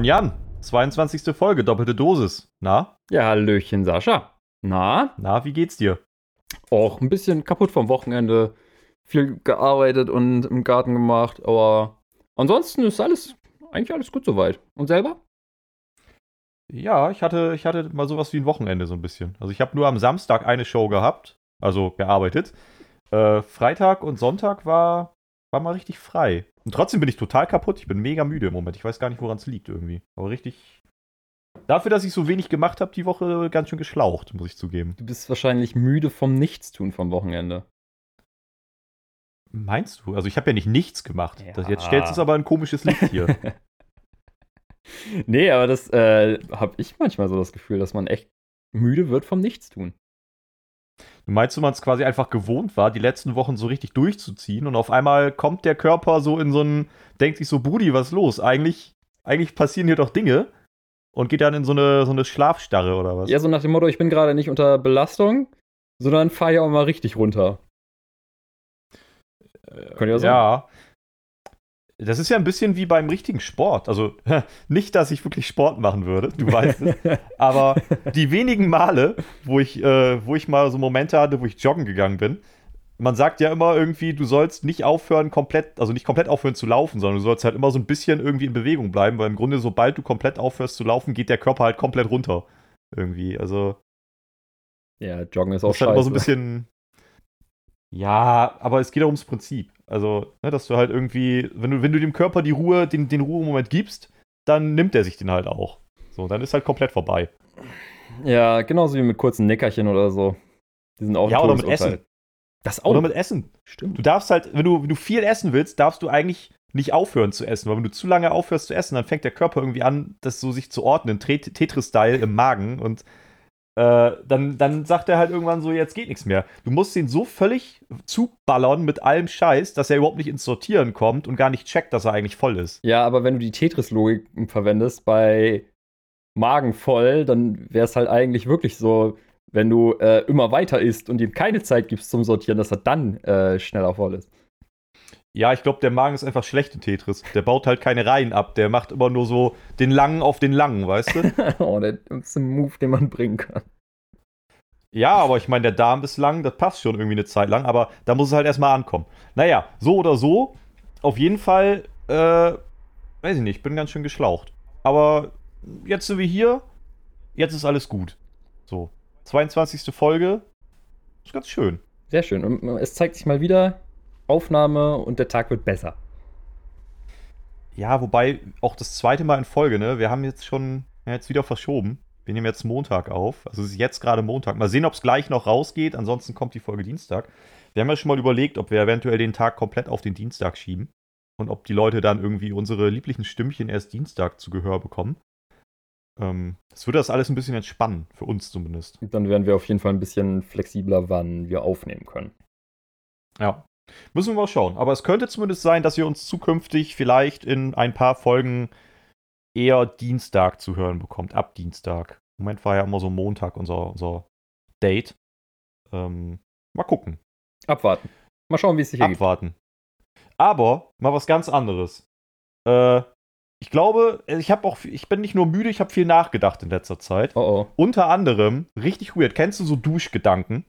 Moin Jan, 22. Folge, doppelte Dosis. Na? Ja, Hallöchen Sascha. Na? Na, wie geht's dir? Auch ein bisschen kaputt vom Wochenende. Viel gearbeitet und im Garten gemacht, aber ansonsten ist alles, eigentlich alles gut soweit. Und selber? Ja, ich hatte, ich hatte mal sowas wie ein Wochenende so ein bisschen. Also ich habe nur am Samstag eine Show gehabt, also gearbeitet. Äh, Freitag und Sonntag war, war mal richtig frei. Und trotzdem bin ich total kaputt. Ich bin mega müde im Moment. Ich weiß gar nicht, woran es liegt irgendwie. Aber richtig. Dafür, dass ich so wenig gemacht habe, die Woche ganz schön geschlaucht, muss ich zugeben. Du bist wahrscheinlich müde vom Nichtstun vom Wochenende. Meinst du? Also ich habe ja nicht nichts gemacht. Ja. Das, jetzt stellst du es aber ein komisches Licht hier. nee, aber das äh, habe ich manchmal so das Gefühl, dass man echt müde wird vom Nichtstun. Meinst, du man es quasi einfach gewohnt war, die letzten Wochen so richtig durchzuziehen und auf einmal kommt der Körper so in so einen, denkt sich so, Brudi, was ist los? Eigentlich, eigentlich passieren hier doch Dinge und geht dann in so eine, so eine Schlafstarre oder was? Ja, so nach dem Motto, ich bin gerade nicht unter Belastung, sondern fahre ja auch mal richtig runter. Könnte ja sein. Ja. Das ist ja ein bisschen wie beim richtigen Sport. Also nicht, dass ich wirklich Sport machen würde, du weißt es. Aber die wenigen Male, wo ich, äh, wo ich mal so Momente hatte, wo ich joggen gegangen bin, man sagt ja immer irgendwie, du sollst nicht aufhören, komplett, also nicht komplett aufhören zu laufen, sondern du sollst halt immer so ein bisschen irgendwie in Bewegung bleiben, weil im Grunde, sobald du komplett aufhörst zu laufen, geht der Körper halt komplett runter. Irgendwie. Also. Ja, Joggen ist auch ist halt scheiße. immer so ein bisschen. Ja, aber es geht auch ums Prinzip. Also, ne, dass du halt irgendwie, wenn du, wenn du dem Körper die Ruhe, den, den Ruhemoment gibst, dann nimmt er sich den halt auch. So, dann ist halt komplett vorbei. Ja, genauso wie mit kurzen Nickerchen oder so. Die sind auch Ja, oder mit. Essen. Das auch. Oder mit Essen. Stimmt. Du darfst halt, wenn du, wenn du viel essen willst, darfst du eigentlich nicht aufhören zu essen, weil wenn du zu lange aufhörst zu essen, dann fängt der Körper irgendwie an, das so sich zu ordnen, Tet- Tetris-Style im Magen und äh, dann, dann sagt er halt irgendwann so, jetzt geht nichts mehr. Du musst ihn so völlig zuballern mit allem Scheiß, dass er überhaupt nicht ins Sortieren kommt und gar nicht checkt, dass er eigentlich voll ist. Ja, aber wenn du die Tetris-Logik verwendest bei Magen voll, dann wäre es halt eigentlich wirklich so, wenn du äh, immer weiter isst und ihm keine Zeit gibst zum Sortieren, dass er dann äh, schneller voll ist. Ja, ich glaube, der Magen ist einfach schlecht in Tetris. Der baut halt keine Reihen ab, der macht immer nur so den langen auf den langen, weißt du? oh, das ist ein Move, den man bringen kann. Ja, aber ich meine, der Darm ist lang, das passt schon irgendwie eine Zeit lang, aber da muss es halt erstmal ankommen. Naja, so oder so, auf jeden Fall, äh, weiß ich nicht, bin ganz schön geschlaucht. Aber jetzt sind wir hier, jetzt ist alles gut. So, 22. Folge, ist ganz schön. Sehr schön. Und es zeigt sich mal wieder, Aufnahme und der Tag wird besser. Ja, wobei auch das zweite Mal in Folge, ne? Wir haben jetzt schon, ja, jetzt wieder verschoben. Wir nehmen jetzt Montag auf. Also es ist jetzt gerade Montag. Mal sehen, ob es gleich noch rausgeht. Ansonsten kommt die Folge Dienstag. Wir haben ja schon mal überlegt, ob wir eventuell den Tag komplett auf den Dienstag schieben. Und ob die Leute dann irgendwie unsere lieblichen Stimmchen erst Dienstag zu Gehör bekommen. Ähm, das würde das alles ein bisschen entspannen, für uns zumindest. Dann werden wir auf jeden Fall ein bisschen flexibler, wann wir aufnehmen können. Ja. Müssen wir mal schauen. Aber es könnte zumindest sein, dass ihr uns zukünftig vielleicht in ein paar Folgen eher Dienstag zu hören bekommt. Ab Dienstag. Im Moment war ja immer so Montag unser, unser Date. Ähm, mal gucken. Abwarten. Mal schauen, wie es sich ergibt. Abwarten. Aber mal was ganz anderes. Äh, ich glaube, ich habe auch, ich bin nicht nur müde, ich habe viel nachgedacht in letzter Zeit. Oh oh. Unter anderem, richtig weird, kennst du so Duschgedanken?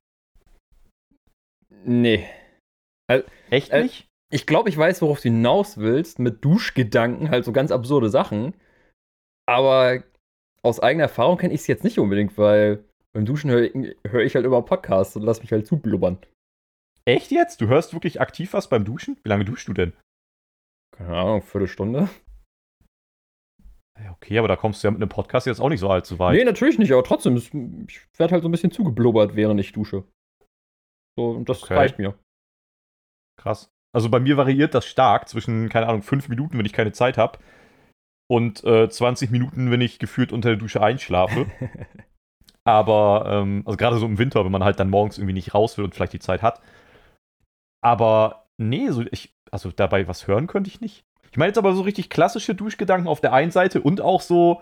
Nee. Echt Äh, nicht? Ich glaube, ich weiß, worauf du hinaus willst, mit Duschgedanken, halt so ganz absurde Sachen. Aber aus eigener Erfahrung kenne ich es jetzt nicht unbedingt, weil beim Duschen höre ich, hör ich halt immer Podcasts und lass mich halt zublubbern. Echt jetzt? Du hörst wirklich aktiv was beim Duschen? Wie lange duschst du denn? Keine Ahnung, Viertelstunde? Okay, aber da kommst du ja mit einem Podcast jetzt auch nicht so allzu weit. Nee, natürlich nicht, aber trotzdem, ich werde halt so ein bisschen zugeblubbert, während ich dusche. So, und das Okay. reicht mir. Krass. Also bei mir variiert das stark zwischen, keine Ahnung, fünf Minuten, wenn ich keine Zeit habe, und äh, 20 Minuten, wenn ich gefühlt unter der Dusche einschlafe. Aber, ähm, also gerade so im Winter, wenn man halt dann morgens irgendwie nicht raus will und vielleicht die Zeit hat. Aber nee, so ich, also dabei was hören könnte ich nicht. Ich meine jetzt aber so richtig klassische Duschgedanken auf der einen Seite und auch so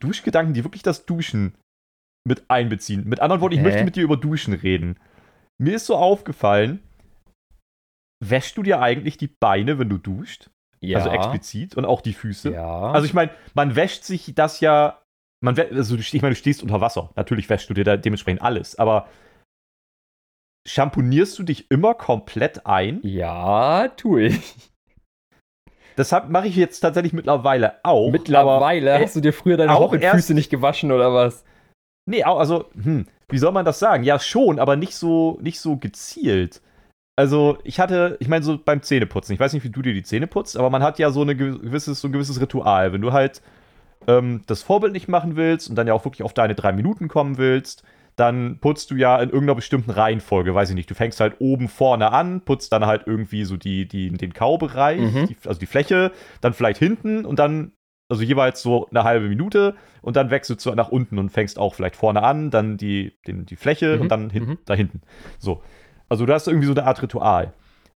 Duschgedanken, die wirklich das Duschen mit einbeziehen. Mit anderen Worten, ich Hä? möchte mit dir über Duschen reden. Mir ist so aufgefallen, wäschst du dir eigentlich die Beine, wenn du duscht? Ja. Also explizit und auch die Füße. Ja. Also ich meine, man wäscht sich das ja, man also ich meine, du stehst unter Wasser. Natürlich wäschst du dir da dementsprechend alles, aber schamponierst du dich immer komplett ein? ja, tue ich. Das mache ich jetzt tatsächlich mittlerweile auch. Mittlerweile aber, hast du dir früher deine erst- nicht gewaschen oder was? Nee, also, hm, wie soll man das sagen? Ja, schon, aber nicht so, nicht so gezielt. Also, ich hatte, ich meine, so beim Zähneputzen, ich weiß nicht, wie du dir die Zähne putzt, aber man hat ja so, eine gewisses, so ein gewisses Ritual. Wenn du halt ähm, das Vorbild nicht machen willst und dann ja auch wirklich auf deine drei Minuten kommen willst, dann putzt du ja in irgendeiner bestimmten Reihenfolge, weiß ich nicht. Du fängst halt oben vorne an, putzt dann halt irgendwie so die, die, den Kaubereich, Mhm. die, also die Fläche, dann vielleicht hinten und dann, also jeweils so eine halbe Minute und dann wechselst du nach unten und fängst auch vielleicht vorne an, dann die, den, die Fläche Mhm. und dann hin, Mhm. da hinten. So. Also du hast irgendwie so eine Art Ritual.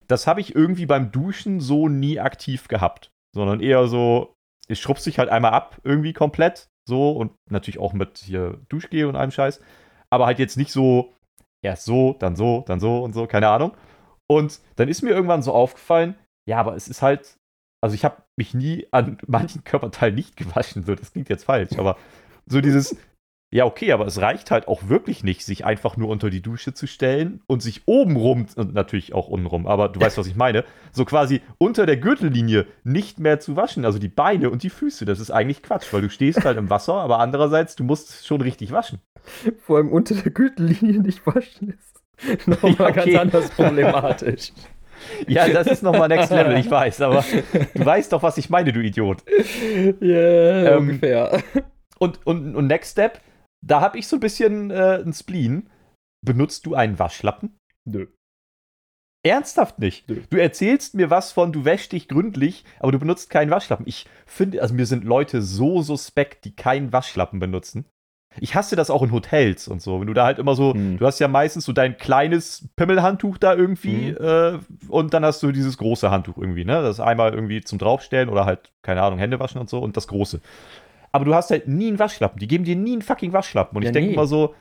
Das habe ich irgendwie beim Duschen so nie aktiv gehabt, sondern eher so, ich schrubst dich halt einmal ab, irgendwie komplett, so und natürlich auch mit hier Duschgel und allem Scheiß, aber halt jetzt nicht so erst so, dann so, dann so und so, keine Ahnung. Und dann ist mir irgendwann so aufgefallen, ja, aber es ist halt, also ich habe mich nie an manchen Körperteilen nicht gewaschen, so, das klingt jetzt falsch, aber so dieses, ja, okay, aber es reicht halt auch wirklich nicht, sich einfach nur unter die Dusche zu stellen und sich obenrum, und natürlich auch untenrum, aber du weißt, was ich meine, so quasi unter der Gürtellinie nicht mehr zu waschen, also die Beine und die Füße, das ist eigentlich Quatsch, weil du stehst halt im Wasser, aber andererseits, du musst schon richtig waschen. Vor allem unter der Gürtellinie nicht waschen ist. Nochmal Ja, okay. ganz anders problematisch. Ja, das ist nochmal Next Level, ich weiß, aber du weißt doch, was ich meine, du Idiot. Ja, Ähm, ungefähr. Und, und, und Next Step, da habe ich so ein bisschen äh, ein Spleen. Benutzt du einen Waschlappen? Nö. Ernsthaft nicht. Nö. Du erzählst mir was von, du wäschst dich gründlich, aber du benutzt keinen Waschlappen. Ich finde, also mir sind Leute so suspekt, die keinen Waschlappen benutzen. Ich hasse das auch in Hotels und so. Wenn du da halt immer so, Hm. du hast ja meistens so dein kleines Pimmelhandtuch da irgendwie Mhm. äh, und dann hast du dieses große Handtuch irgendwie, ne? Das einmal irgendwie zum Draufstellen oder halt, keine Ahnung, Hände waschen und so und das große. Aber du hast halt nie einen Waschlappen. Die geben dir nie einen fucking Waschlappen. Und Ja, ich denke nee. immer so,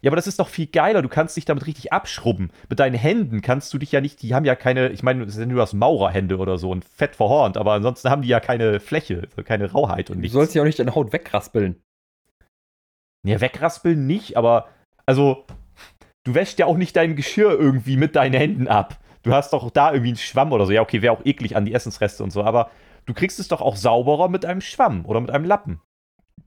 ja, aber das ist doch viel geiler. Du kannst dich damit richtig abschrubben. Mit deinen Händen kannst du dich ja nicht, die haben ja keine, ich meine, du hast Maurerhände oder so und fett verhornt, aber ansonsten haben die ja keine Fläche, keine Rauheit und Du nichts. sollst ja auch nicht deine Haut wegraspeln. Ja, wegraspeln nicht, aber also, du wäschst ja auch nicht dein Geschirr irgendwie mit deinen Händen ab. Du hast doch da irgendwie einen Schwamm oder so. Ja, okay, wäre auch eklig an die Essensreste und so, aber du kriegst es doch auch sauberer mit einem Schwamm oder mit einem Lappen.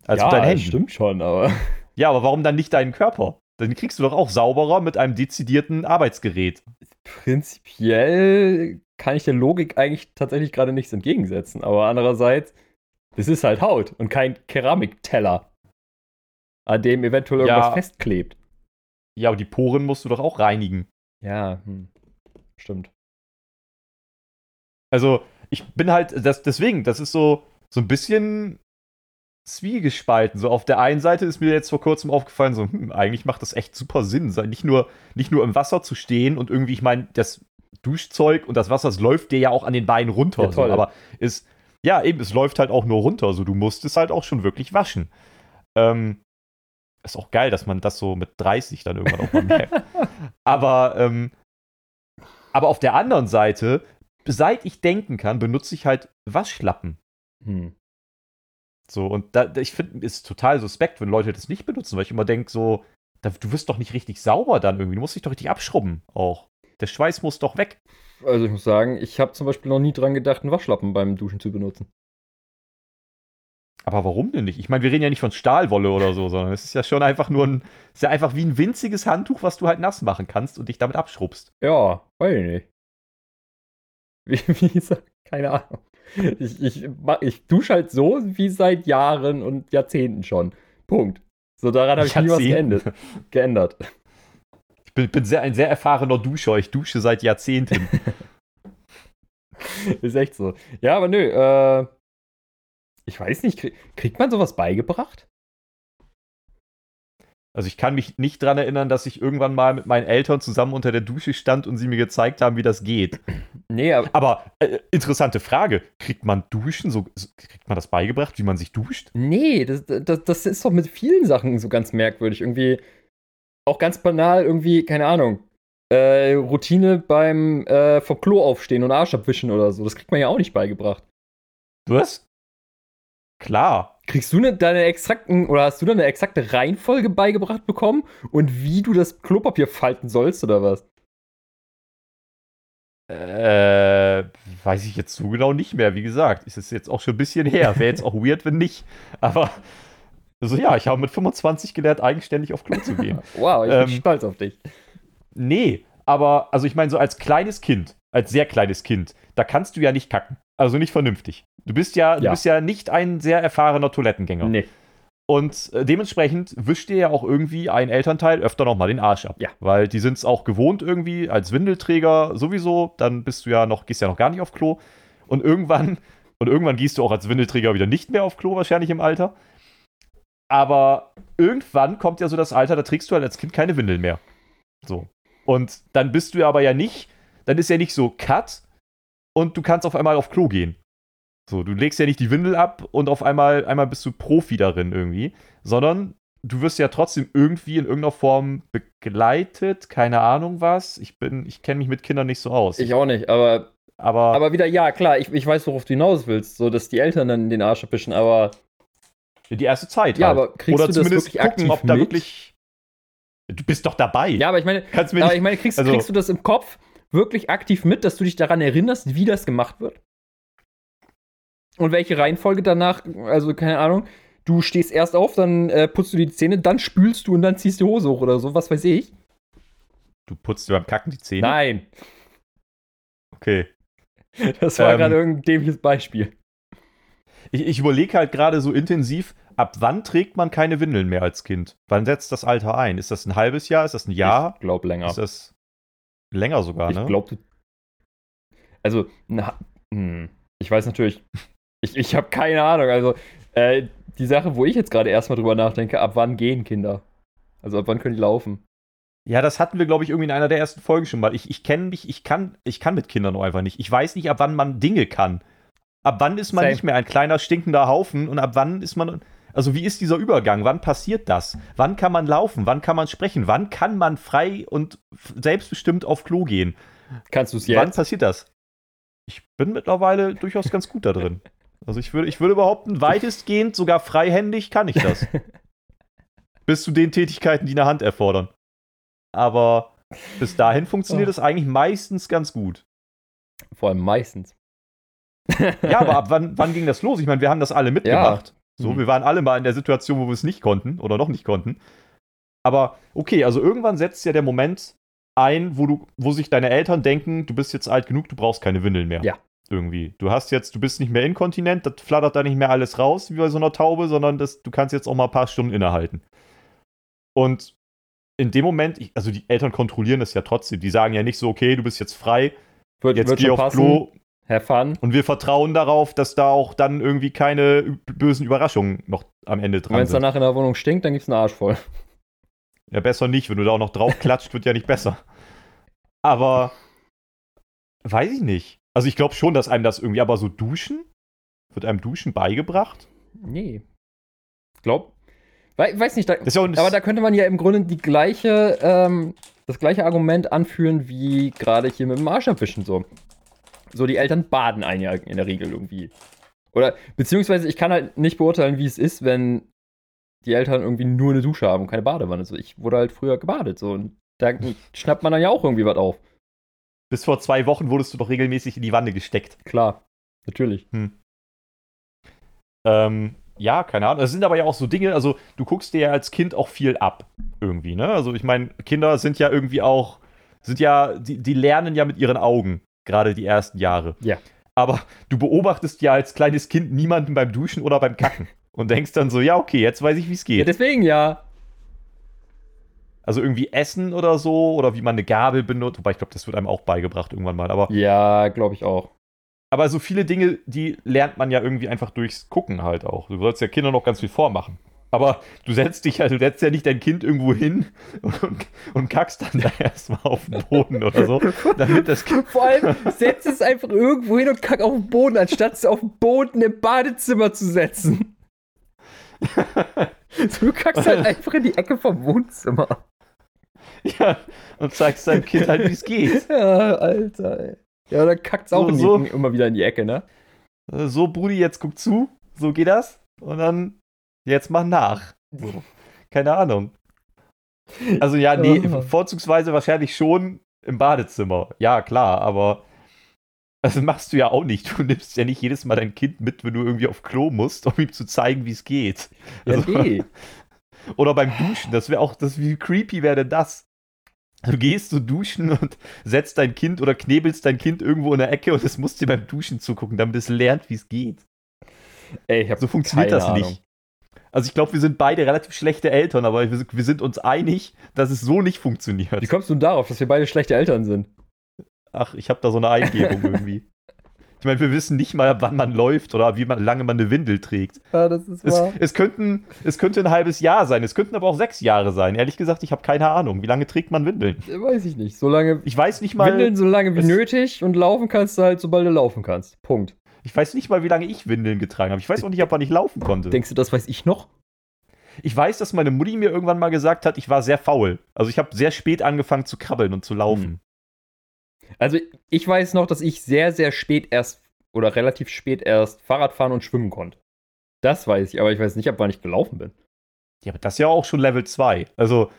Als ja, mit deinen Händen. stimmt schon, aber. Ja, aber warum dann nicht deinen Körper? Dann kriegst du doch auch sauberer mit einem dezidierten Arbeitsgerät. Prinzipiell kann ich der Logik eigentlich tatsächlich gerade nichts entgegensetzen. Aber andererseits, das ist halt Haut und kein Keramikteller, an dem eventuell Ja. irgendwas festklebt. Ja, aber die Poren musst du doch auch reinigen. Ja, hm. stimmt. Also, ich bin halt, das, deswegen, das ist so, so ein bisschen zwiegespalten. So, auf der einen Seite ist mir jetzt vor kurzem aufgefallen, so, hm, eigentlich macht das echt super Sinn, nicht nur, nicht nur im Wasser zu stehen und irgendwie, ich meine, das Duschzeug und das Wasser, das läuft dir ja auch an den Beinen runter. Ja, so, aber ist, ja, eben, es läuft halt auch nur runter. So, du musst es halt auch schon wirklich waschen. Ähm, ist auch geil, dass man das so mit 30 dann irgendwann auch mal merkt. aber, ähm, aber auf der anderen Seite, seit ich denken kann, benutze ich halt Waschlappen. Hm. So, und da, ich finde, es ist total suspekt, wenn Leute das nicht benutzen, weil ich immer denke, so, da, du wirst doch nicht richtig sauber dann irgendwie. Du musst dich doch richtig abschrubben auch. Der Schweiß muss doch weg. Also ich muss sagen, ich habe zum Beispiel noch nie dran gedacht, einen Waschlappen beim Duschen zu benutzen. Aber warum denn nicht? Ich meine, wir reden ja nicht von Stahlwolle oder so, sondern es ist ja schon einfach nur ein, es ist ja einfach wie ein winziges Handtuch, was du halt nass machen kannst und dich damit abschrubbst. Ja, weiß ich nicht. Wie, wie gesagt, keine Ahnung. Ich, ich, ich dusche halt so wie seit Jahren und Jahrzehnten schon. Punkt. So daran habe ich nie was geändert. geändert. Ich bin, bin sehr, ein sehr erfahrener Duscher. Ich dusche seit Jahrzehnten. Ist echt so. Ja, aber nö, äh, ich weiß nicht, krieg, kriegt man sowas beigebracht? Also ich kann mich nicht dran erinnern, dass ich irgendwann mal mit meinen Eltern zusammen unter der Dusche stand und sie mir gezeigt haben, wie das geht. Nee, aber Aber äh, interessante Frage. Kriegt man Duschen so, kriegt man das beigebracht, wie man sich duscht? nee, das, das, das ist doch mit vielen Sachen so ganz merkwürdig. Irgendwie auch ganz banal, irgendwie, keine Ahnung. Äh, Routine beim äh, vom Klo aufstehen und Arsch abwischen oder so. Das kriegt man ja auch nicht beigebracht. Was? Klar. Kriegst du ne, deine exakten oder hast du da eine exakte Reihenfolge beigebracht bekommen und wie du das Klopapier falten sollst oder was? Äh, weiß ich jetzt so genau nicht mehr. Wie gesagt, ist es jetzt auch schon ein bisschen her. Wäre jetzt auch weird, wenn nicht. Aber also ja, ich habe mit 25 gelernt, eigenständig auf Klo zu gehen. wow, ich Ähm, bin stolz auf dich. Nee, aber also ich meine, so als kleines Kind, als sehr kleines Kind, da kannst du ja nicht kacken. Also nicht vernünftig. Du bist ja, du Ja. bist ja nicht ein sehr erfahrener Toilettengänger. Nee. Und äh, dementsprechend wischt dir ja auch irgendwie ein Elternteil öfter nochmal den Arsch ab. Ja. Weil die sind es auch gewohnt irgendwie als Windelträger sowieso, dann bist du ja noch, gehst ja noch gar nicht auf Klo. Und irgendwann, und irgendwann gehst du auch als Windelträger wieder nicht mehr auf Klo, wahrscheinlich im Alter. Aber irgendwann kommt ja so das Alter, da trägst du halt als Kind keine Windeln mehr. So. Und dann bist du ja aber ja nicht, dann ist ja nicht so Cut und du kannst auf einmal auf Klo gehen. So, du legst ja nicht die Windel ab und auf einmal, einmal bist du Profi darin irgendwie, sondern du wirst ja trotzdem irgendwie in irgendeiner Form begleitet, keine Ahnung was. Ich bin, ich kenne mich mit Kindern nicht so aus. Ich auch nicht, aber, aber, aber wieder, ja, klar, ich, ich weiß, worauf du hinaus willst, so dass die Eltern dann den Arsch abwischen, aber die erste Zeit ja, halt. aber kriegst Oder du das zumindest wirklich gucken, aktiv ob da mit? wirklich. Du bist doch dabei. Ja, aber ich meine, Kannst mir aber nicht, ich meine, kriegst, also- kriegst du das im Kopf wirklich aktiv mit, dass du dich daran erinnerst, wie das gemacht wird? Und welche Reihenfolge danach, also keine Ahnung, du stehst erst auf, dann äh, putzt du die Zähne, dann spülst du und dann ziehst die Hose hoch oder so, was weiß ich. du putzt dir beim Kacken die Zähne. Nein, Okay. das war Ähm. gerade irgendein dämliches Beispiel. Ich, ich überlege halt gerade so intensiv, ab wann trägt man keine Windeln mehr als Kind? Wann setzt das Alter ein? Ist das ein halbes Jahr? Ist das ein Jahr? Ich glaub länger. Ist das länger sogar, ne? Ich glaube, also, na, hm, ich weiß natürlich, ich, ich habe keine Ahnung. Also, äh, die Sache, wo ich jetzt gerade erstmal drüber nachdenke, ab wann gehen Kinder? Also, ab wann können die laufen? Ja, das hatten wir, glaube ich, irgendwie in einer der ersten Folgen schon mal. Ich, ich kenne mich, ich kann, ich kann mit Kindern noch einfach nicht. Ich weiß nicht, ab wann man Dinge kann. Ab wann ist man Same. nicht mehr ein kleiner, stinkender Haufen und ab wann ist man. Also, wie ist dieser Übergang? Wann passiert das? Wann kann man laufen? Wann kann man sprechen? Wann kann man frei und selbstbestimmt auf Klo gehen? Kannst du es Wann jetzt? passiert das? Ich bin mittlerweile durchaus ganz gut da drin. Also ich würde, ich würde behaupten, weitestgehend, sogar freihändig kann ich das. bis zu den Tätigkeiten, die eine Hand erfordern. Aber bis dahin funktioniert Oh. es eigentlich meistens ganz gut. Vor allem meistens. Ja, aber ab wann, wann ging das los? Ich meine, wir haben das alle mitgemacht. So, Mhm. wir waren alle mal in der Situation, wo wir es nicht konnten oder noch nicht konnten. Aber okay, also irgendwann setzt ja der Moment ein, wo du, wo sich deine Eltern denken, du bist jetzt alt genug, du brauchst keine Windeln mehr. Ja. Irgendwie. Du hast jetzt, du bist nicht mehr inkontinent, das flattert da nicht mehr alles raus wie bei so einer Taube, sondern das, du kannst jetzt auch mal ein paar Stunden innehalten. Und in dem Moment, ich, also die Eltern kontrollieren das ja trotzdem. Die sagen ja nicht so, okay, du bist jetzt frei, Wird, jetzt wird geh auf passen. Klo, Have fun. und wir vertrauen darauf, dass da auch dann irgendwie keine bösen Überraschungen noch am Ende dran wenn es danach in der Wohnung stinkt, dann gibt's einen Arsch voll. Ja, besser nicht. Wenn du da auch noch drauf klatscht, wird ja nicht besser. Aber weiß ich nicht. Also ich glaube schon, dass einem das irgendwie, aber so duschen? Wird einem Duschen beigebracht? Nee. Glaub. Wei- Weiß nicht, da, ja aber da könnte man ja im Grunde die gleiche, ähm, das gleiche Argument anführen wie gerade hier mit dem Arsch abwischen so. So, die Eltern baden einen ja in der Regel irgendwie. Oder, beziehungsweise ich kann halt nicht beurteilen, wie es ist, wenn die Eltern irgendwie nur eine Dusche haben und keine Badewanne. So, ich wurde halt früher gebadet, so, und da schnappt man dann ja auch irgendwie was auf. Bis vor zwei Wochen wurdest du doch regelmäßig in die Wanne gesteckt. Klar, natürlich. Ähm, ja, keine Ahnung. Das sind aber ja auch so Dinge, also du guckst dir ja als Kind auch viel ab. Irgendwie, ne? Also ich meine, Kinder sind ja irgendwie auch, sind ja, die, die lernen ja mit ihren Augen, gerade die ersten Jahre. Ja. Aber du beobachtest ja als kleines Kind niemanden beim Duschen oder beim Kacken. Und denkst dann so, ja, okay, jetzt weiß ich, wie es Ja, geht. deswegen ja. Also irgendwie Essen oder so, oder wie man eine Gabel benutzt. Wobei ich glaube, das wird einem auch beigebracht irgendwann mal. Aber, Ja, glaube ich auch. aber so viele Dinge, die lernt man ja irgendwie einfach durchs Gucken halt auch. Du sollst ja Kindern noch ganz viel vormachen. Aber du setzt dich halt, du setzt ja nicht dein Kind irgendwo hin und, und kackst dann da erstmal auf den Boden oder so, damit das Kind. Vor allem setzt es einfach irgendwo hin und kack auf den Boden, anstatt es auf den Boden im Badezimmer zu setzen. Du kackst halt einfach in die Ecke vom Wohnzimmer. Ja, und zeigst deinem Kind halt, wie es geht. Ja, Alter, ey. Ja, dann kackt es auch So, so. Immer wieder in die Ecke, ne? Äh, So, Brudi, jetzt guck zu. So geht das. Und dann, jetzt mach nach. Keine Ahnung. Also ja, nee, Ja. vorzugsweise wahrscheinlich schon im Badezimmer. Ja, klar, aber das machst du ja auch nicht. Du nimmst ja nicht jedes Mal dein Kind mit, wenn du irgendwie auf Klo musst, um ihm zu zeigen, wie es geht. Ja, Also- nee. Oder beim Duschen, das wäre auch, das, wie creepy wäre denn das? Du gehst so duschen und setzt dein Kind oder knebelst dein Kind irgendwo in der Ecke und es muss dir beim Duschen zugucken, damit es lernt, wie es geht. Ey, ich hab So funktioniert das Ahnung. nicht. Also ich glaube, wir sind beide relativ schlechte Eltern, aber wir, wir sind uns einig, dass es so nicht funktioniert. Wie kommst du denn darauf, dass wir beide schlechte Eltern sind? Ach, ich habe da so eine Eingebung irgendwie. Ich meine, wir wissen nicht mal, wann man läuft oder wie man, lange man eine Windel trägt. Ja, das ist Es, es, könnten, es könnte ein halbes Jahr sein, es könnten aber auch sechs Jahre sein. Ehrlich gesagt, ich habe keine Ahnung. Wie lange trägt man Windeln? Weiß ich nicht. Solange Ich weiß nicht mal, Windeln so lange wie nötig und laufen kannst du halt, sobald du laufen kannst. Punkt. ich weiß nicht mal, wie lange ich Windeln getragen habe. Ich weiß auch nicht, ob man nicht laufen konnte. Denkst du, das weiß ich noch? Ich weiß, dass meine Mutti mir irgendwann mal gesagt hat, ich war sehr faul. Also ich habe sehr spät angefangen zu krabbeln und zu laufen. Also ich weiß noch, dass ich sehr, sehr spät erst oder relativ spät erst Fahrrad fahren und schwimmen konnte. Das weiß ich, aber ich weiß nicht, ab wann ich gelaufen bin. Ja, aber das ist ja auch schon Level 2. Also,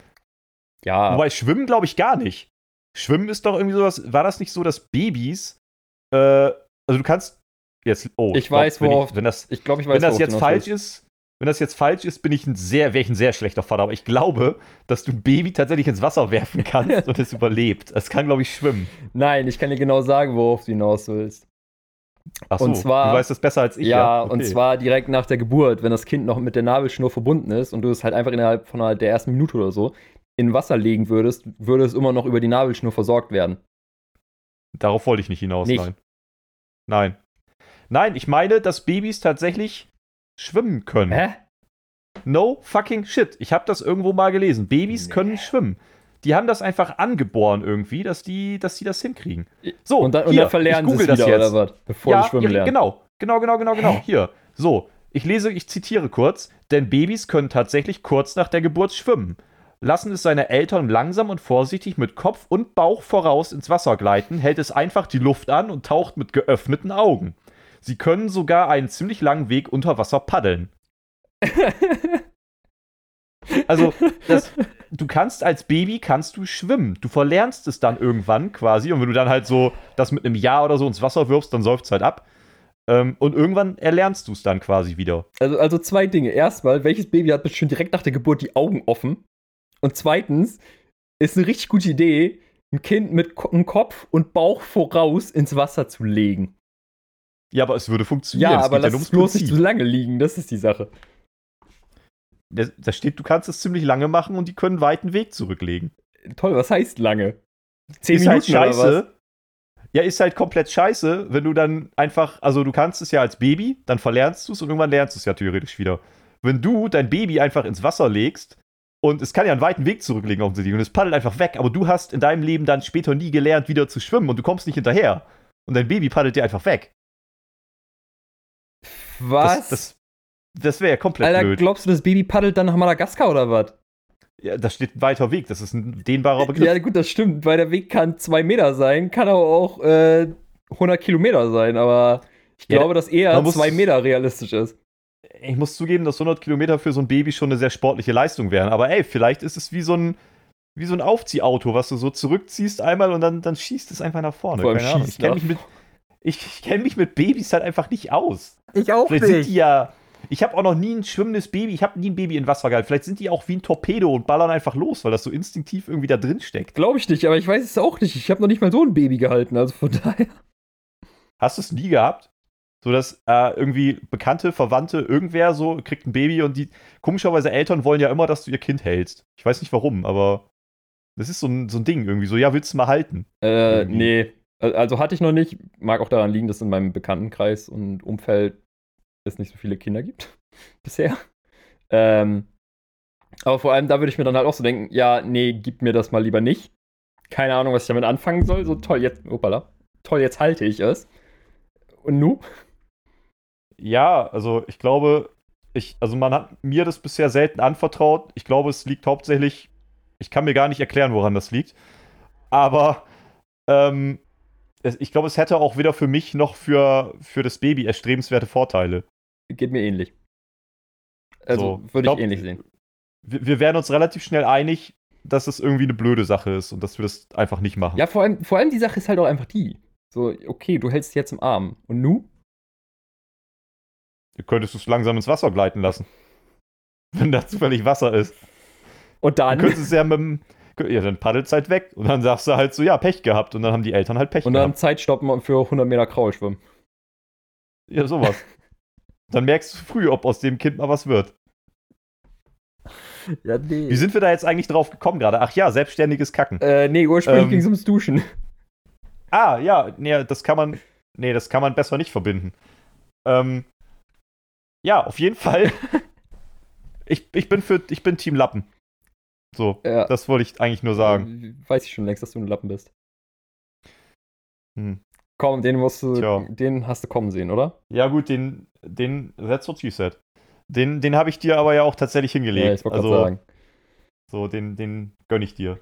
Ja, wobei Schwimmen glaube ich gar nicht. Schwimmen ist doch irgendwie sowas, war das nicht so, dass Babys, äh, also du kannst jetzt, oh, Ich glaub, weiß, wenn, worauf- ich, wenn das, ich glaube, ich weiß, wenn das jetzt falsch ist, wenn das jetzt falsch ist, bin ich ein sehr, wäre ich ein sehr schlechter Vater. Aber ich glaube, dass du ein Baby tatsächlich ins Wasser werfen kannst und es überlebt. Es kann, glaube ich, schwimmen. Nein, ich kann dir genau sagen, worauf du hinaus willst. Ach so, Und zwar- du weißt das besser als ich. ja, Okay. und zwar direkt nach der Geburt, wenn das Kind noch mit der Nabelschnur verbunden ist und du es halt einfach innerhalb von der ersten Minute oder so in Wasser legen würdest, würde es immer noch über die Nabelschnur versorgt werden. Darauf wollte ich nicht hinaus, Nicht. nein. Nein. Nein, ich meine, dass Babys tatsächlich schwimmen können. Hä? No fucking shit. Ich habe das irgendwo mal gelesen. Babys Nee. können schwimmen. Die haben das einfach angeboren irgendwie, dass die, dass die das hinkriegen. So, Und dann, und hier, dann verlernen ich google wieder, das jetzt. oder was? Bevor ja, schwimmen lernen. genau. Genau, genau, genau, genau. Hä? Hier. So, ich lese, ich zitiere kurz. Denn Babys können tatsächlich kurz nach der Geburt schwimmen. Lassen es seine Eltern langsam und vorsichtig mit Kopf und Bauch voraus ins Wasser gleiten, hält es einfach die Luft an und taucht mit geöffneten Augen. Sie können sogar einen ziemlich langen Weg unter Wasser paddeln. Also, das, du kannst als Baby kannst du schwimmen. Du verlernst es dann irgendwann quasi. Und wenn du dann halt so das mit einem Jahr oder so ins Wasser wirfst, dann säuft es halt ab. Ähm, und irgendwann erlernst du es dann quasi wieder. Also, also zwei Dinge. Erstmal, welches Baby hat bestimmt direkt nach der Geburt die Augen offen? Und zweitens, ist eine richtig gute Idee, ein Kind mit einem Kopf und Bauch voraus ins Wasser zu legen. Ja, aber es würde funktionieren. Ja, aber lass ums es bloß nicht zu lange liegen, das ist die Sache. Da, steht, du kannst es ziemlich lange machen und die können einen weiten Weg zurücklegen. Toll, was heißt lange? Zehn ist Minuten halt scheiße. Ja, ist halt komplett scheiße, wenn du dann einfach, also du kannst es ja als Baby, dann verlernst du es und irgendwann lernst du es ja theoretisch wieder. Wenn du dein Baby einfach ins Wasser legst und es kann ja einen weiten Weg zurücklegen offensichtlich und es paddelt einfach weg, aber du hast in deinem Leben dann später nie gelernt, wieder zu schwimmen und du kommst nicht hinterher. Und dein Baby paddelt dir einfach weg. Was? Das, das, das wäre ja komplett Alter, blöd. glaubst du, das Baby paddelt dann nach Madagaskar oder was? Ja, da steht ein weiter Weg, das ist ein dehnbarer Begriff. Ja, gut, das stimmt, weil der Weg kann zwei Meter sein, kann aber auch äh, 100 Kilometer sein, aber ich Ja, glaube, dass eher muss- zwei Meter realistisch ist. ich muss zugeben, dass 100 Kilometer für so ein Baby schon eine sehr sportliche Leistung wären. Aber ey, vielleicht ist es wie so ein, wie so ein Aufziehauto, was du so zurückziehst einmal und dann, dann schießt es einfach nach vorne. Vor allem Keine Ahnung. Ich kenne mich, mit, ich, ich kenn mich mit Babys halt einfach nicht aus. Ich auch Vielleicht sind die ja. Ich habe auch noch nie ein schwimmendes Baby, ich habe nie ein Baby in Wasser gehalten. Vielleicht sind die auch wie ein Torpedo und ballern einfach los, weil das so instinktiv irgendwie da drin steckt. Glaube ich nicht, aber ich weiß es auch nicht. Ich habe noch nicht mal so ein Baby gehalten, also von daher. Hast du es nie gehabt? So dass äh, irgendwie Bekannte, Verwandte, irgendwer so kriegt ein Baby und die komischerweise Eltern wollen ja immer, dass du ihr Kind hältst. Ich weiß nicht warum, aber das ist so ein, so ein Ding irgendwie. So, ja, willst du mal halten? Äh, Irgendwie. nee. Al- Also hatte ich noch nicht. Mag auch daran liegen, dass in meinem Bekanntenkreis und Umfeld es nicht so viele Kinder gibt bisher. Ähm, aber vor allem da würde ich mir dann halt auch so denken, ja, nee, gib mir das mal lieber nicht. Keine Ahnung, was ich damit anfangen soll. So toll, jetzt, opala, toll, jetzt halte ich es. Und nu? Ja, also ich glaube, ich, also man hat mir das bisher selten anvertraut. Ich glaube, es liegt hauptsächlich, ich kann mir gar nicht erklären, woran das liegt. Aber ähm, ich glaube, es hätte auch weder für mich noch für, für das Baby erstrebenswerte Vorteile. Geht mir ähnlich. Also So, würde ich glaub- ähnlich sehen. Wir, wir werden uns relativ schnell einig, dass es irgendwie eine blöde Sache ist und dass wir das einfach nicht machen. Ja, vor allem, vor allem die Sache ist halt auch einfach die. So, okay, du hältst sie jetzt im Arm. Und nu? Du könntest es langsam ins Wasser gleiten lassen. Wenn da zufällig Wasser ist. Und Du dann. könntest es ja mit dem. Ja, dann paddelt halt weg. Und dann sagst du halt so, ja, Pech gehabt. Und dann haben die Eltern halt Pech Und dann gehabt. Zeit stoppen und für 100 Meter Kraul schwimmen. Ja, sowas. dann merkst du früh, ob aus dem Kind mal was wird. Ja, nee. Wie sind wir da jetzt eigentlich drauf gekommen gerade? Ach ja, selbstständiges Kacken. äh, nee, ursprünglich Ähm, ging es ums Duschen. Ah, ja, nee, das kann man. Nee, das kann man besser nicht verbinden. Ähm, ja, auf jeden Fall. ich, ich bin für. Ich bin Team Lappen. So, Ja. das wollte ich eigentlich nur sagen. Weiß ich schon längst, dass du ein Lappen bist. Hm. Komm, den musst du, Tja. den hast du kommen sehen, oder? Ja, gut, den, den, that's what she said. Den, den habe ich dir aber ja auch tatsächlich hingelegt. Ja, ich wollte also, sagen. so, den, den gönne ich dir.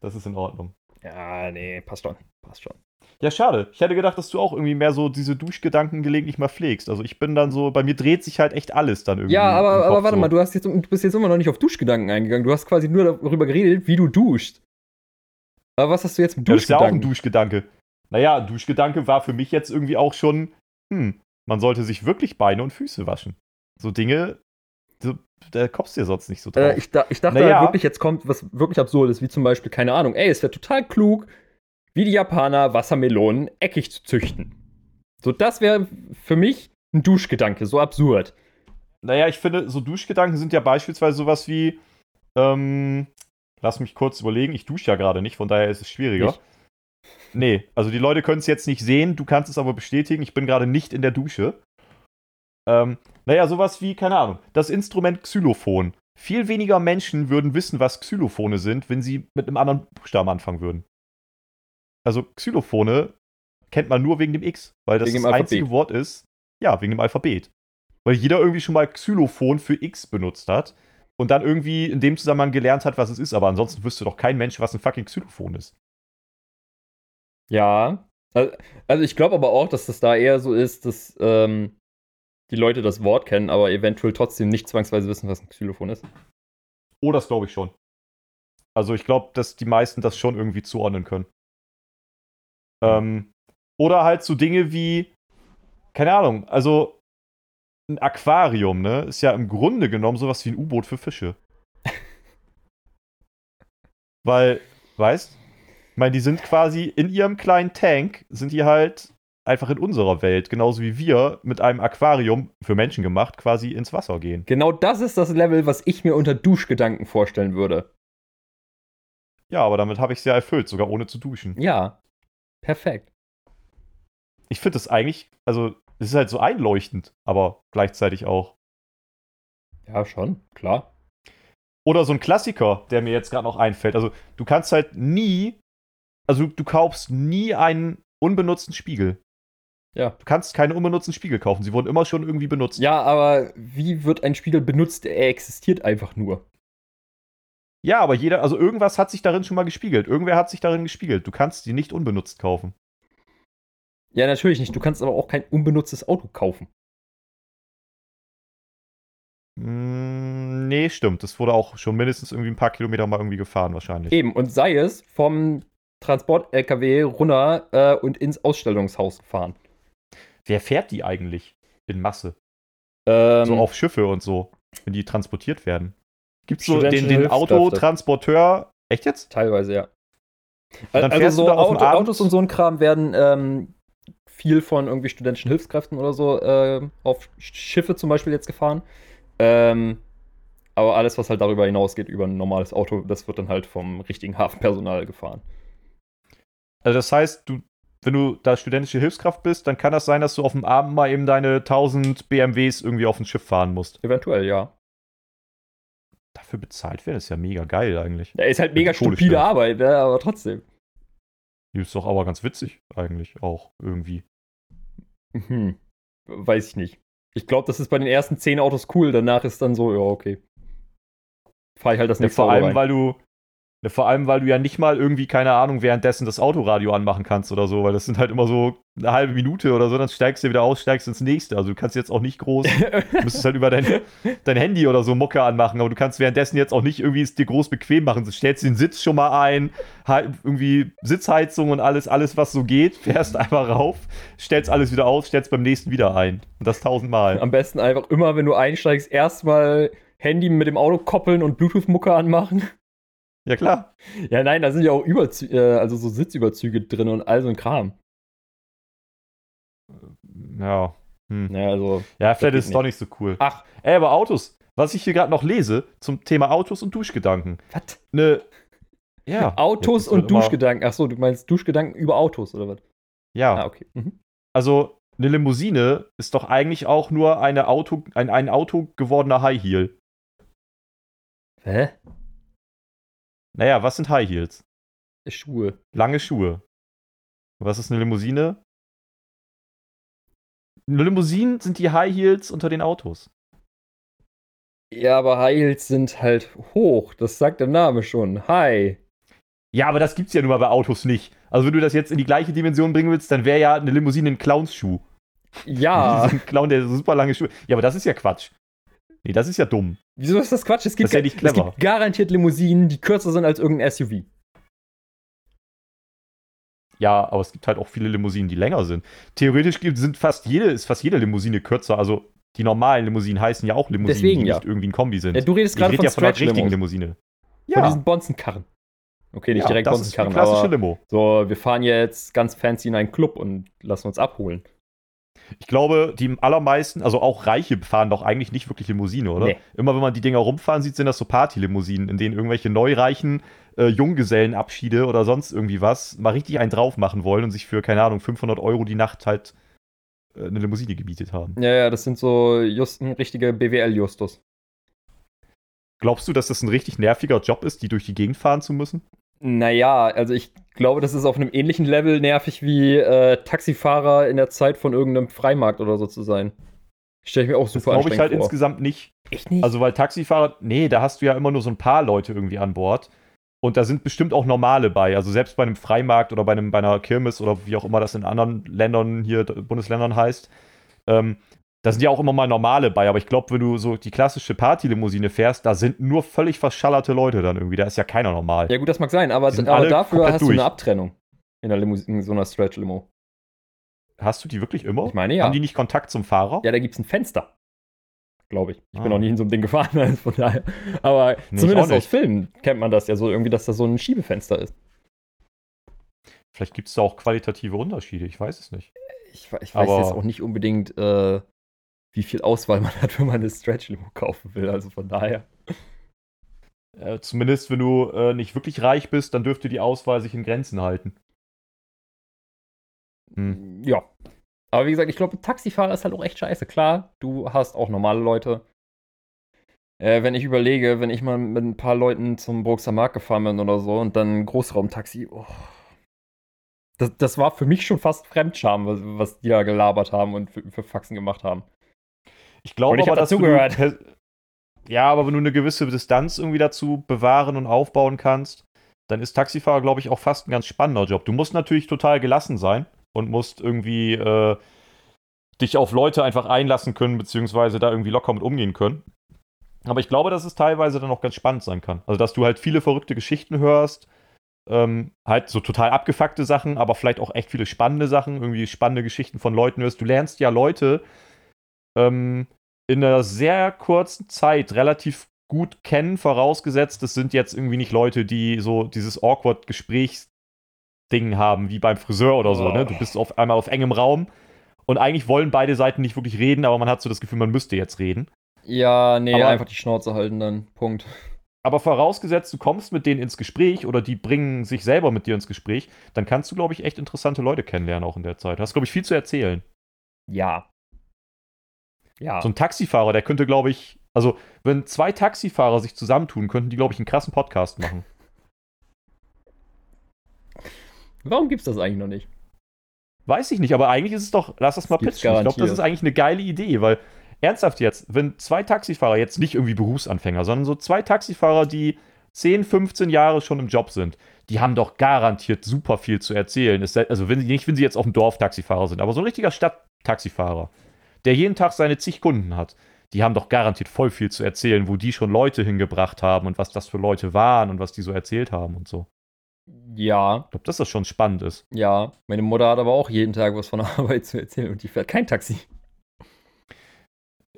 Das ist in Ordnung. Ja, nee, passt schon. Passt schon. Ja, schade. Ich hätte gedacht, dass du auch irgendwie mehr so diese Duschgedanken gelegentlich mal pflegst. Also ich bin dann so, bei mir dreht sich halt echt alles dann irgendwie. Ja, aber, aber warte so. mal, du, hast jetzt, du bist jetzt immer noch nicht auf Duschgedanken eingegangen. Du hast quasi nur darüber geredet, wie du duscht. Aber was hast du jetzt mit Ja, das ist ja auch ein Duschgedanken? Duschgedanke. Naja, Duschgedanke war für mich jetzt irgendwie auch schon, hm, man sollte sich wirklich Beine und Füße waschen. So Dinge, so, da kommst du dir sonst nicht so drauf. Äh, ich, da, ich dachte Naja. halt wirklich, jetzt kommt was wirklich Absurdes, wie zum Beispiel, keine Ahnung, ey, es wäre total klug, wie die Japaner Wassermelonen eckig zu züchten. So, das wäre für mich ein Duschgedanke, so absurd. Naja, ich finde, so Duschgedanken sind ja beispielsweise sowas wie, ähm, lass mich kurz überlegen, ich dusche ja gerade nicht, von daher ist es schwieriger. Nicht? Nee, also die Leute können es jetzt nicht sehen, du kannst es aber bestätigen, ich bin gerade nicht in der Dusche. Ähm, naja, sowas wie, keine Ahnung, das Instrument Xylophon. Viel weniger Menschen würden wissen, was Xylophone sind, wenn sie mit einem anderen Buchstaben anfangen würden. Also Xylophone kennt man nur wegen dem X, weil das das einzige. Wort ist, ja, wegen dem Alphabet. Weil jeder irgendwie schon mal Xylophon für X benutzt hat und dann irgendwie in dem Zusammenhang gelernt hat, was es ist, aber ansonsten wüsste doch kein Mensch, was ein fucking Xylophon ist. Ja. Also, also ich glaube aber auch, dass das da eher so ist, dass ähm, die Leute das Wort kennen, aber eventuell trotzdem nicht zwangsweise wissen, was ein Xylophon ist. Oh, das glaube ich schon. Also ich glaube, dass die meisten das schon irgendwie zuordnen können. Ähm, oder halt so Dinge wie, keine Ahnung, also ein Aquarium, ne, ist ja im Grunde genommen sowas wie ein U-Boot für Fische. Weil, weißt, ich meine, die sind quasi in ihrem kleinen Tank, sind die halt einfach in unserer Welt, genauso wie wir mit einem Aquarium für Menschen gemacht, quasi ins Wasser gehen. Genau das ist das Level, was ich mir unter Duschgedanken vorstellen würde. Ja, aber damit habe ich es ja erfüllt, sogar ohne zu duschen. Ja. Perfekt. ich finde das eigentlich, also es ist halt so einleuchtend, aber gleichzeitig auch. Ja, schon, klar. Oder so ein Klassiker, der mir jetzt gerade noch einfällt. Also du kannst halt nie, also du kaufst nie einen unbenutzten Spiegel. Ja. Du kannst keine unbenutzten Spiegel kaufen. Sie wurden immer schon irgendwie benutzt. Ja, aber wie wird ein Spiegel benutzt? Er existiert einfach nur. Ja, aber jeder, also irgendwas hat sich darin schon mal gespiegelt. Irgendwer hat sich darin gespiegelt. Du kannst die nicht unbenutzt kaufen. Ja, natürlich nicht. Du kannst aber auch kein unbenutztes Auto kaufen. Mm, nee, stimmt. Das wurde auch schon mindestens irgendwie ein paar Kilometer mal irgendwie gefahren, wahrscheinlich. Eben, und sei es vom Transport-LKW runter äh, und ins Ausstellungshaus gefahren. Wer fährt die eigentlich in Masse? Ähm, so auf Schiffe und so, wenn die transportiert werden. Gibt es so den, den. Autotransporteur? Echt jetzt? Teilweise, ja. dann also fährst so Auto, Autos und so ein Kram werden ähm, viel von irgendwie studentischen Hilfskräften oder so äh, auf Schiffe zum Beispiel jetzt gefahren. Ähm, aber alles, was halt darüber hinausgeht, über ein normales Auto, das wird dann halt vom richtigen Hafenpersonal gefahren. Also das heißt, du, wenn du da studentische Hilfskraft bist, dann kann das sein, dass du auf dem Abend mal eben deine 1000 BMWs irgendwie auf ein Schiff fahren musst. Eventuell, ja. Dafür bezahlt werden, ist ja mega geil eigentlich. Ja, ist halt mega stupide. Arbeit, ne? aber trotzdem. Die ist doch aber ganz witzig eigentlich auch irgendwie. Hm. Weiß ich nicht. Ich glaube, das ist bei den ersten zehn Autos cool, danach ist dann so, ja, okay. Fahr ich halt das Ja, nächste vor Auto allem, rein. weil du, Vor allem, weil du ja nicht mal irgendwie, keine Ahnung, währenddessen das Autoradio anmachen kannst oder so, weil das sind halt immer so eine halbe Minute oder so, dann steigst du wieder aus, steigst ins nächste. Also du kannst jetzt auch nicht groß, du müsstest halt über dein, dein Handy oder so Mucke anmachen, aber du kannst währenddessen jetzt auch nicht irgendwie es dir groß bequem machen. Du stellst den Sitz schon mal ein, halt irgendwie Sitzheizung und alles, alles, was so geht, fährst einfach rauf, stellst alles wieder aus, stellst beim nächsten wieder ein. Und das tausendmal. Am besten einfach immer, wenn du einsteigst, erstmal Handy mit dem Auto koppeln und Bluetooth-Mucke anmachen. Ja, klar. Ja, nein, da sind ja auch Überzü äh, also so Sitzüberzüge drin und all so ein Kram. Ja. Hm. Ja, also. Ja, vielleicht ist es doch nicht so cool. Ach, Ey, aber Autos. Was ich hier gerade noch lese zum Thema Autos und Duschgedanken. was? Ne. Ja. Autos und Duschgedanken. Ach so, du meinst Duschgedanken über Autos oder was? Ja. Ah, okay. Mhm. Also, eine Limousine ist doch eigentlich auch nur eine Auto, ein, ein Auto gewordener High Heel. Hä? Naja, was sind High Heels? Schuhe. Lange Schuhe. Was ist eine Limousine? Eine Limousinen sind die High Heels unter den Autos. Ja, aber High Heels sind halt hoch. Das sagt der Name schon. Hi. Ja, aber das gibt's ja nun mal bei Autos nicht. Also, wenn du das jetzt in die gleiche Dimension bringen willst, dann wäre ja eine Limousine ein Clownsschuh. Ja. Ein Clown, der so super lange Schuhe. Ja, aber das ist ja Quatsch. Nee, das ist ja dumm. Wieso ist das Quatsch? Es gibt, Das ist ja nicht es clever. gibt garantiert Limousinen, die kürzer sind als irgendein SUV. Ja, aber es gibt halt auch viele Limousinen, die länger sind. Theoretisch sind fast jede, ist fast jede Limousine kürzer. Also die normalen Limousinen heißen ja auch Limousinen, Deswegen die ja. nicht irgendwie ein Kombi sind. Ja, du redest gerade rede von ja von Stretch richtigen. Limousine. Von diesen Bonzenkarren. Okay, nicht ja, direkt das ist Bonzenkarren, klassische Limo. so, wir fahren jetzt ganz fancy in einen Club und lassen uns abholen. Ich glaube, die allermeisten, also auch Reiche fahren doch eigentlich nicht wirklich Limousine, oder? Nee. Immer wenn man die Dinger rumfahren sieht, sind das so Partylimousinen, in denen irgendwelche neureichen äh, Junggesellenabschiede oder sonst irgendwie was mal richtig einen drauf machen wollen und sich für, keine Ahnung, 500 Euro die Nacht halt äh, eine Limousine gebietet haben. Ja, ja, das sind so just, ein richtige BWL-Justus. Glaubst du, dass das ein richtig nerviger Job ist, die durch die Gegend fahren zu müssen? Naja, also ich glaube, das ist auf einem ähnlichen Level nervig wie äh, Taxifahrer in der Zeit von irgendeinem Freimarkt oder so zu sein. Stelle ich mir auch Das super glaube ich anstrengend halt vor. insgesamt nicht. Echt nicht? Also, weil Taxifahrer, nee, da hast du ja immer nur so ein paar Leute irgendwie an Bord. Und da sind bestimmt auch normale bei. Also selbst bei einem Freimarkt oder bei, einem, bei einer Kirmes oder wie auch immer das in anderen Ländern hier, Bundesländern heißt, ähm, da sind ja auch immer mal normale bei. Aber ich glaube, wenn du so die klassische Partylimousine fährst, da sind nur völlig verschallerte Leute dann irgendwie. Da ist ja keiner normal. ja gut, das mag sein, aber, aber dafür hast du durch. eine Abtrennung in, der in so einer Stretch-Limo. Hast du die wirklich immer? Ich meine ja. Haben die nicht Kontakt zum Fahrer? Ja, da gibt es ein Fenster. Glaube ich. Ich Ah. bin noch nie in so einem Ding gefahren, also von daher. Aber ich zumindest aus. Filmen kennt man das ja so irgendwie, dass da so ein Schiebefenster ist. Vielleicht gibt es da auch qualitative Unterschiede. Ich weiß es nicht. Ich, ich weiß Aber- jetzt auch nicht unbedingt, äh, wie viel Auswahl man hat, wenn man eine Stretch-Limo kaufen will. Also von daher. Äh, zumindest, wenn du äh, nicht wirklich reich bist, dann dürfte die Auswahl sich in Grenzen halten. Hm. Ja. Aber wie gesagt, ich glaube, Taxifahrer ist halt auch echt scheiße. Klar, du hast auch normale Leute. Äh, wenn ich überlege, wenn ich mal mit ein paar Leuten zum Bruxer Markt gefahren bin oder so und dann Großraumtaxi, oh. das, das war für mich schon fast Fremdscham, was, was die da gelabert haben und für, für Faxen gemacht haben. Ich glaube ich aber, dass du dazugehört. per- ja, aber wenn du eine gewisse Distanz irgendwie dazu bewahren und aufbauen kannst, dann ist Taxifahrer, glaube ich, auch fast ein ganz spannender Job. Du musst natürlich total gelassen sein und musst irgendwie äh, dich auf Leute einfach einlassen können, beziehungsweise da irgendwie locker mit umgehen können. Aber ich glaube, dass es teilweise dann auch ganz spannend sein kann. Also, dass du halt viele verrückte Geschichten hörst, ähm, halt so total abgefuckte Sachen, aber vielleicht auch echt viele spannende Sachen, irgendwie spannende Geschichten von Leuten hörst. Du lernst ja Leute ähm, in einer sehr kurzen Zeit relativ gut kennen, vorausgesetzt, das sind jetzt irgendwie nicht Leute, die so dieses awkward Gesprächsding haben, wie beim Friseur oder so, ne? Du bist auf einmal auf engem Raum und eigentlich wollen beide Seiten nicht wirklich reden, aber man hat so das Gefühl, man müsste jetzt reden. Ja, nee, Aber- einfach die Schnauze halten dann. Punkt. Aber vorausgesetzt, du kommst mit denen ins Gespräch oder die bringen sich selber mit dir ins Gespräch, dann kannst du, glaube ich, echt interessante Leute kennenlernen auch in der Zeit. Du hast, glaube ich, viel zu erzählen. Ja. Ja. So ein Taxifahrer, der könnte, glaube ich, also wenn zwei Taxifahrer sich zusammentun, könnten die, glaube ich, einen krassen Podcast machen. Warum gibt's das eigentlich noch nicht? Weiß ich nicht, aber eigentlich ist es doch, lass das mal gibt's pitchen. Ich glaube, das ist eigentlich eine geile Idee, weil ernsthaft jetzt, wenn zwei Taxifahrer, jetzt nicht irgendwie Berufsanfänger, sondern so zwei Taxifahrer, die 10, 15 Jahre schon im Job sind, die haben doch garantiert super viel zu erzählen. also wenn, nicht, wenn sie jetzt auf dem Dorf Taxifahrer sind, aber so ein richtiger Stadttaxifahrer, der jeden Tag seine zig Kunden hat, die haben doch garantiert voll viel zu erzählen, wo die schon Leute hingebracht haben und was das für Leute waren und was die so erzählt haben und so. Ja. Ich glaube, dass das schon spannend ist. Ja, meine Mutter hat aber auch jeden Tag was von der Arbeit zu erzählen und die fährt kein Taxi.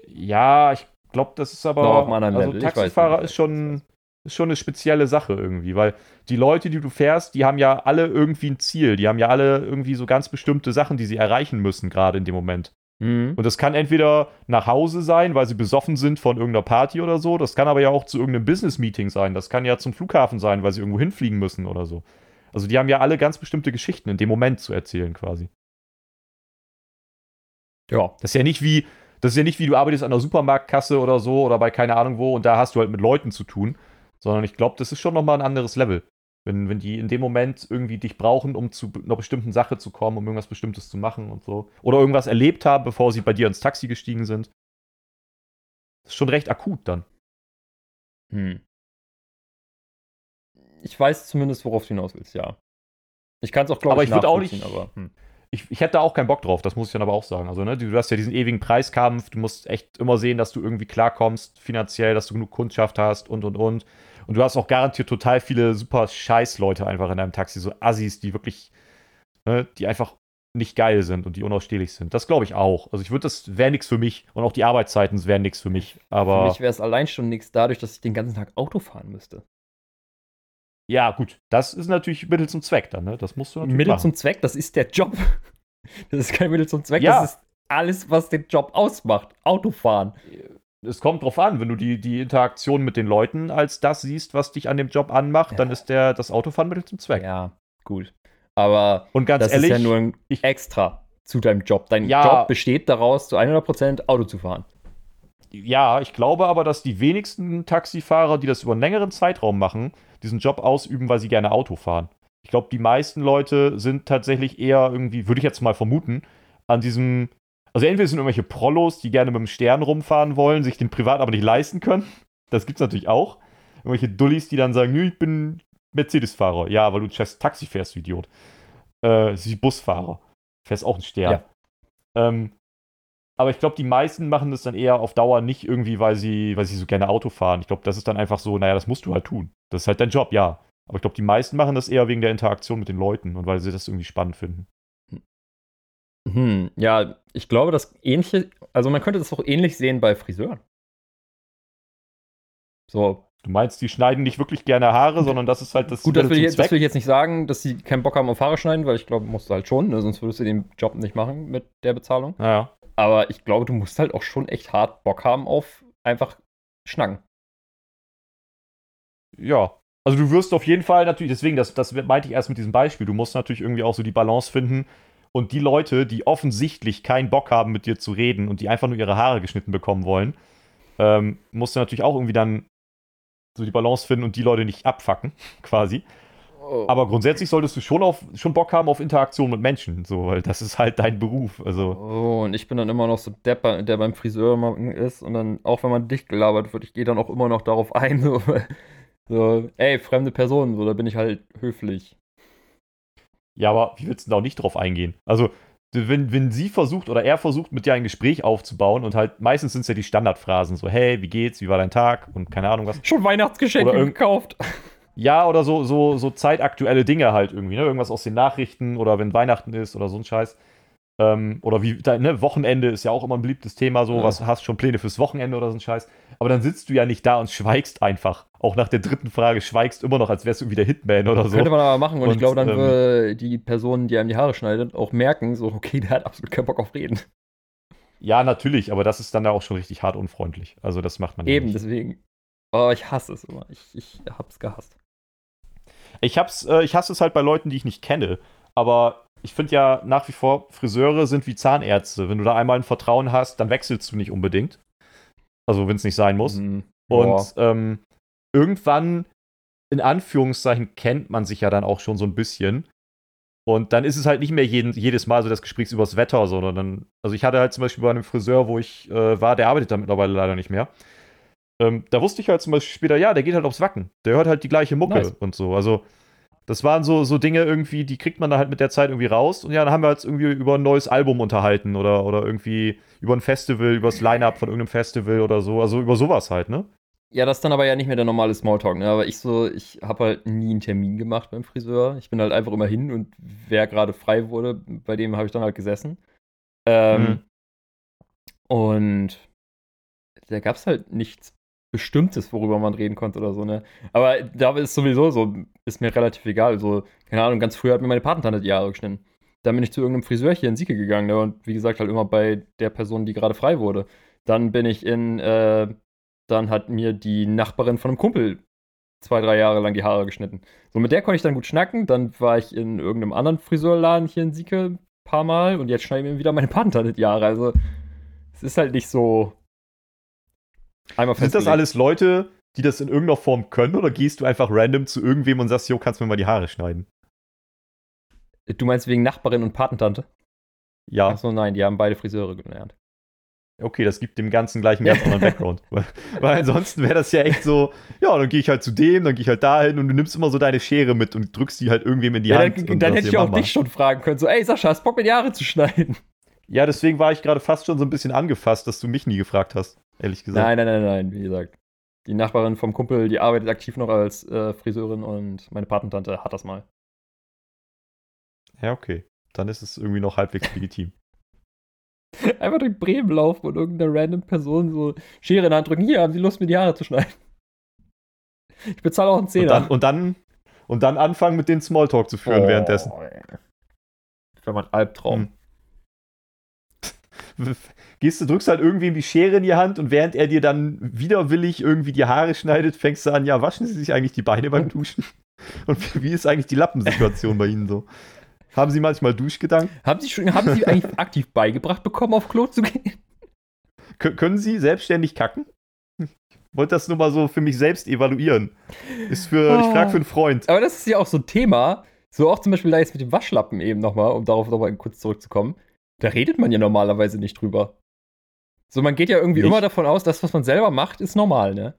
Ja, ich glaube, das ist aber. Einem anderen also Level. Taxifahrer ist schon, ist schon eine spezielle Sache irgendwie, weil die Leute, die du fährst, die haben ja alle irgendwie ein Ziel. Die haben ja alle irgendwie so ganz bestimmte Sachen, die sie erreichen müssen, gerade in dem Moment. Mhm. Und das kann entweder nach Hause sein, weil sie besoffen sind von irgendeiner Party oder so. Das kann aber ja auch zu irgendeinem Business-Meeting sein. Das kann ja zum Flughafen sein, weil sie irgendwo hinfliegen müssen oder so. Also die haben ja alle ganz bestimmte Geschichten in dem Moment zu erzählen quasi. Ja. Das ist ja nicht wie, das ist ja nicht wie du arbeitest an der Supermarktkasse oder so oder bei keine Ahnung wo und da hast du halt mit Leuten zu tun, sondern ich glaube, das ist schon nochmal ein anderes Level. Wenn, wenn die in dem Moment irgendwie dich brauchen, um zu einer bestimmten Sache zu kommen, um irgendwas Bestimmtes zu machen und so. Oder irgendwas erlebt haben, bevor sie bei dir ins Taxi gestiegen sind. Das ist schon recht akut dann. Hm. Ich weiß zumindest, worauf du hinaus willst, ja. Ich kann es auch, glaube ich, aber ich auch nicht, aber, hm. ich, ich hätte da auch keinen Bock drauf, das muss ich dann aber auch sagen. Also, ne, du hast ja diesen ewigen Preiskampf, du musst echt immer sehen, dass du irgendwie klarkommst, finanziell, dass du genug Kundschaft hast und und und. Und du hast auch garantiert total viele super Scheiß-Leute einfach in deinem Taxi, so Assis, die wirklich, ne, die einfach nicht geil sind und die unausstehlich sind. Das glaube ich auch. Also ich würde, das wäre nichts für mich. Und auch die Arbeitszeiten wären nichts für mich. Aber für mich wäre es allein schon nichts dadurch, dass ich den ganzen Tag Auto fahren müsste. Ja, gut. Das ist natürlich Mittel zum Zweck dann, ne? Das musst du natürlich Mittel machen. zum Zweck, das ist der Job. Das ist kein Mittel zum Zweck, ja. das ist alles, was den Job ausmacht. Autofahren es kommt drauf an, wenn du die, die Interaktion mit den Leuten als das siehst, was dich an dem Job anmacht, ja. dann ist der, das Autofahren Mittel zum Zweck. Ja, gut. Aber und ganz das ehrlich, ist ja nur ein ich, extra zu deinem Job. Dein ja, Job besteht daraus, zu 100% Auto zu fahren. Ja, ich glaube aber, dass die wenigsten Taxifahrer, die das über einen längeren Zeitraum machen, diesen Job ausüben, weil sie gerne Auto fahren. Ich glaube, die meisten Leute sind tatsächlich eher irgendwie, würde ich jetzt mal vermuten, an diesem also entweder sind irgendwelche Prollos, die gerne mit dem Stern rumfahren wollen, sich den privat aber nicht leisten können. Das gibt's natürlich auch. Irgendwelche Dullis, die dann sagen, ich bin Mercedes-Fahrer. Ja, weil du Taxi fährst, du Idiot. Äh, sie Busfahrer. Fährst auch einen Stern. Ja. Ähm, aber ich glaube, die meisten machen das dann eher auf Dauer nicht irgendwie, weil sie, weil sie so gerne Auto fahren. Ich glaube, das ist dann einfach so, naja, das musst du halt tun. Das ist halt dein Job, ja. Aber ich glaube, die meisten machen das eher wegen der Interaktion mit den Leuten und weil sie das irgendwie spannend finden. Hm, ja, ich glaube, das ähnliche, also man könnte das auch ähnlich sehen bei Friseuren. So. Du meinst, die schneiden nicht wirklich gerne Haare, sondern das ist halt das. Gut, das will, ich, das will ich jetzt nicht sagen, dass sie keinen Bock haben auf Haare schneiden, weil ich glaube, musst du halt schon, ne? sonst würdest du den Job nicht machen mit der Bezahlung. Ja. Aber ich glaube, du musst halt auch schon echt hart Bock haben auf einfach Schnacken. Ja. Also du wirst auf jeden Fall natürlich, deswegen, das, das meinte ich erst mit diesem Beispiel, du musst natürlich irgendwie auch so die Balance finden, und die Leute, die offensichtlich keinen Bock haben, mit dir zu reden und die einfach nur ihre Haare geschnitten bekommen wollen, ähm, musst du natürlich auch irgendwie dann so die Balance finden und die Leute nicht abfacken, quasi. Oh. Aber grundsätzlich solltest du schon, auf, schon Bock haben auf Interaktion mit Menschen, so, weil das ist halt dein Beruf. Also. Oh, und ich bin dann immer noch so der, der beim Friseur ist und dann, auch wenn man dicht gelabert wird, ich gehe dann auch immer noch darauf ein, so, so ey, fremde Person, so, da bin ich halt höflich. Ja, aber wie willst du da auch nicht drauf eingehen? Also, wenn, wenn sie versucht oder er versucht, mit dir ein Gespräch aufzubauen und halt meistens sind es ja die Standardphrasen, so, hey, wie geht's, wie war dein Tag und keine Ahnung was. Schon Weihnachtsgeschenke gekauft. Ja, oder so, so, so zeitaktuelle Dinge halt irgendwie, ne? Irgendwas aus den Nachrichten oder wenn Weihnachten ist oder so ein Scheiß. Ähm, oder wie, ne, Wochenende ist ja auch immer ein beliebtes Thema, so, ja. was hast schon Pläne fürs Wochenende oder so ein Scheiß. Aber dann sitzt du ja nicht da und schweigst einfach. Auch nach der dritten Frage schweigst immer noch, als wärst du irgendwie der Hitman oder so. Könnte man aber machen und, und ich glaube, dann ähm, würde die Person, die einem die Haare schneidet, auch merken, so, okay, der hat absolut keinen Bock auf Reden. Ja, natürlich, aber das ist dann ja auch schon richtig hart unfreundlich. Also, das macht man Eben, ja deswegen. Oh, ich hasse es immer. Ich, ich hab's gehasst. Ich, hab's, äh, ich hasse es halt bei Leuten, die ich nicht kenne. Aber ich finde ja nach wie vor, Friseure sind wie Zahnärzte. Wenn du da einmal ein Vertrauen hast, dann wechselst du nicht unbedingt. Also, wenn es nicht sein muss. Mhm. Und ähm, irgendwann, in Anführungszeichen, kennt man sich ja dann auch schon so ein bisschen. Und dann ist es halt nicht mehr jeden, jedes Mal so das Gespräch übers Wetter, sondern dann, also ich hatte halt zum Beispiel bei einem Friseur, wo ich äh, war, der arbeitet da mittlerweile leider nicht mehr. ähm, da wusste ich halt zum Beispiel später, ja, der geht halt aufs Wacken. Der hört halt die gleiche Mucke Nice. und so. Also, das waren so, so Dinge irgendwie, die kriegt man da halt mit der Zeit irgendwie raus. Und ja, dann haben wir uns irgendwie über ein neues Album unterhalten oder, oder irgendwie über ein Festival, über das Line-Up von irgendeinem Festival oder so. Also über sowas halt, ne? Ja, das ist dann aber ja nicht mehr der normale Smalltalk, ne? Aber ich so, ich habe halt nie einen Termin gemacht beim Friseur. Ich bin halt einfach immer hin und wer gerade frei wurde, bei dem habe ich dann halt gesessen. Ähm, Mhm. Und da gab es halt nichts Bestimmtes, worüber man reden konnte oder so, ne? Aber da ist sowieso so, ist mir relativ egal. So, keine Ahnung, ganz früher hat mir meine Patentante die Haare geschnitten. Dann bin ich zu irgendeinem Friseur hier in Sieke gegangen, ne? Und wie gesagt, halt immer bei der Person, die gerade frei wurde. Dann bin ich in, äh, dann hat mir die Nachbarin von einem Kumpel zwei, drei Jahre lang die Haare geschnitten. So, mit der konnte ich dann gut schnacken. Dann war ich in irgendeinem anderen Friseurladen hier in Sieke ein paar Mal und jetzt schneide ich mir wieder meine Patentante die Haare. Also, es ist halt nicht so einmal Sind das alles Leute, die das in irgendeiner Form können oder gehst du einfach random zu irgendwem und sagst, jo, kannst du mir mal die Haare schneiden? Du meinst wegen Nachbarin und Patentante? Ja, Achso, nein, die haben beide Friseure gelernt. okay, das gibt dem Ganzen gleich einen ganz anderen Background. weil, weil ansonsten wäre das ja echt so, ja, dann gehe ich halt zu dem, dann gehe ich halt dahin und du nimmst immer so deine Schere mit und drückst die halt irgendwem in die Ja, Hand. dann, und dann hätte ich auch mach mal. dich schon fragen können, so, ey Sascha, hast Bock mir die Haare zu schneiden? Ja, deswegen war ich gerade fast schon so ein bisschen angefasst, dass du mich nie gefragt hast, ehrlich gesagt. Nein, nein, nein, nein, wie gesagt. Die Nachbarin vom Kumpel, die arbeitet aktiv noch als äh, Friseurin und meine Patentante hat das mal. Ja, okay. Dann ist es irgendwie noch halbwegs legitim. Einfach durch Bremen laufen und irgendeine random Person so Schere in die Hand drücken. Hier, haben Sie Lust, mir die Haare zu schneiden? Ich bezahle auch einen Und Zehner. dann, und dann und dann anfangen mit den Smalltalk zu führen Oh, währenddessen. Das wäre mein Albtraum. Hm. Gehst du, drückst halt irgendwem die Schere in die Hand und während er dir dann widerwillig irgendwie die Haare schneidet, fängst du an, ja, waschen Sie sich eigentlich die Beine beim Duschen? Und wie, ist eigentlich die Lappensituation bei Ihnen so? Haben Sie manchmal Duschgedanken? Haben Sie schon, haben Sie eigentlich aktiv beigebracht bekommen, auf Klo zu gehen? Kö- können Sie selbstständig kacken? Ich wollte das nur mal so für mich selbst evaluieren. Ist für, ich frage für einen Freund. Aber das ist ja auch so ein Thema. So auch zum Beispiel da jetzt mit dem Waschlappen eben nochmal, um darauf nochmal kurz zurückzukommen. Da redet man ja normalerweise nicht drüber. So, man geht ja irgendwie Nicht? immer davon aus, das, was man selber macht, ist normal, ne?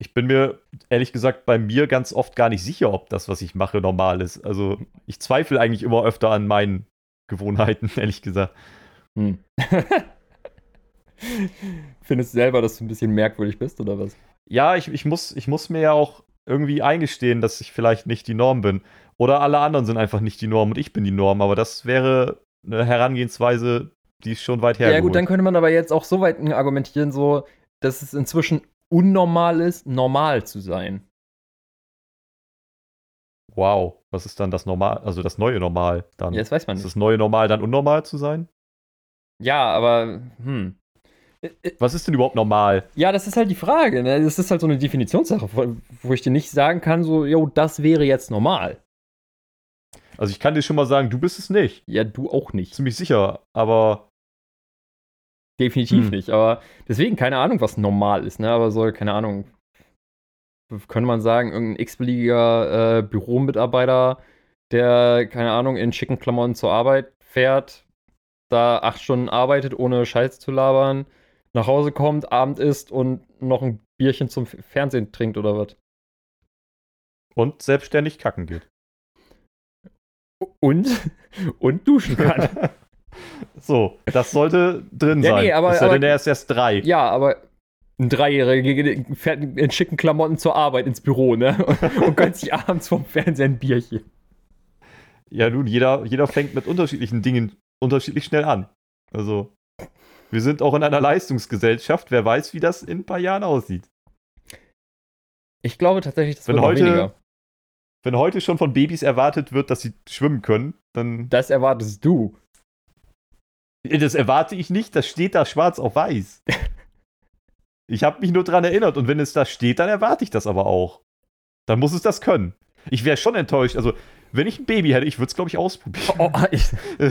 Ich bin mir ehrlich gesagt bei mir ganz oft gar nicht sicher, ob das, was ich mache, normal ist. Also ich zweifle eigentlich immer öfter an meinen Gewohnheiten, ehrlich gesagt. Hm. Findest du selber, dass du ein bisschen merkwürdig bist, oder was? Ja, ich, ich, muss, ich muss mir ja auch irgendwie eingestehen, dass ich vielleicht nicht die Norm bin. Oder alle anderen sind einfach nicht die Norm und ich bin die Norm. Aber das wäre eine Herangehensweise, die ist schon weit Ja, hergeholt. gut, dann könnte man aber jetzt auch so weit argumentieren, so, dass es inzwischen unnormal ist, normal zu sein. wow, was ist dann das Normal, also das neue Normal dann? Ja, das weiß man ist nicht. das neue Normal dann unnormal zu sein? Ja, aber, hm. Was ist denn überhaupt normal? Ja, das ist halt die Frage, ne? Das ist halt so eine Definitionssache, wo wo ich dir nicht sagen kann, so, jo, das wäre jetzt normal. Also ich kann dir schon mal sagen, du bist es nicht. Ja, du auch nicht. Ziemlich sicher, aber Definitiv Hm. nicht. Aber deswegen, keine Ahnung, was normal ist, ne? Aber so, keine Ahnung. Könnte man sagen, irgendein x-beliebiger äh, Büromitarbeiter, der, keine Ahnung, in schicken Klamotten zur Arbeit fährt, da acht Stunden arbeitet, ohne Scheiß zu labern, nach Hause kommt, Abend isst und noch ein Bierchen zum Fernsehen trinkt oder was. und selbstständig kacken geht. Und, und duschen kann. so, das sollte drin Ja, sein. nee, aber- es sei denn, er ist erst drei. ja, aber ein Dreijähriger fährt in schicken Klamotten zur Arbeit ins Büro, ne? Und, und gönnt sich abends vom Fernsehen ein Bierchen. Ja, nun, jeder, jeder fängt mit unterschiedlichen Dingen unterschiedlich schnell an. Also, wir sind auch in einer Leistungsgesellschaft. Wer weiß, wie das in ein paar Jahren aussieht. Ich glaube tatsächlich, das Wenn wird heute- weniger. Wenn heute schon von Babys erwartet wird, dass sie schwimmen können, dann. Das erwartest du. Das erwarte ich nicht, das steht da schwarz auf weiß. Ich habe mich nur dran erinnert und wenn es da steht, dann erwarte ich das aber auch. Dann muss es das können. Ich wäre schon enttäuscht. Also, wenn ich ein Baby hätte, ich würde es, glaube ich, ausprobieren. Oh, ich,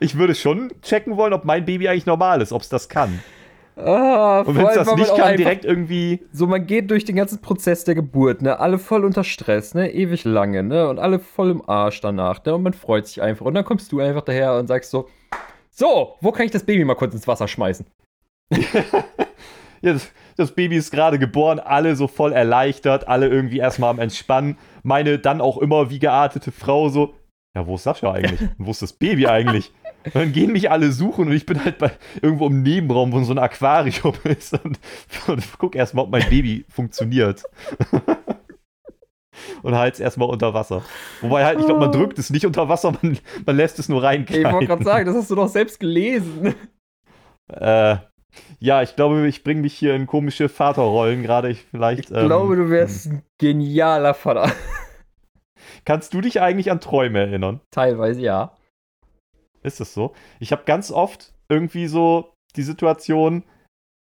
ich würde schon checken wollen, ob mein Baby eigentlich normal ist, ob es das kann. Ah, Und wenn es das nicht kann, einfach- direkt irgendwie. So, man geht durch den ganzen Prozess der Geburt, ne? Alle voll unter Stress, ne? Ewig lange, ne? Und alle voll im Arsch danach, ne? Und man freut sich einfach. Und dann kommst du einfach daher und sagst so: So, wo kann ich das Baby mal kurz ins Wasser schmeißen? ja, das, das Baby ist gerade geboren, alle so voll erleichtert, alle irgendwie erstmal am Entspannen. Meine dann auch immer wie geartete Frau so, ja, wo ist Sascha eigentlich? Und wo ist das Baby eigentlich? Und dann gehen mich alle suchen und ich bin halt bei, irgendwo im Nebenraum, wo so ein Aquarium ist und, und guck erstmal, ob mein Baby funktioniert. und halt es erstmal unter Wasser. Wobei halt, ich glaube, man drückt es nicht unter Wasser, man, man lässt es nur rein. Ich wollte gerade sagen, das hast du doch selbst gelesen. Äh, ja, ich glaube, ich bringe mich hier in komische Vaterrollen gerade. Ich, vielleicht, ich glaube, ähm, du wärst ein genialer Vater. Kannst du dich eigentlich an Träume erinnern? Teilweise ja. Ist es so? Ich habe ganz oft irgendwie so die Situation,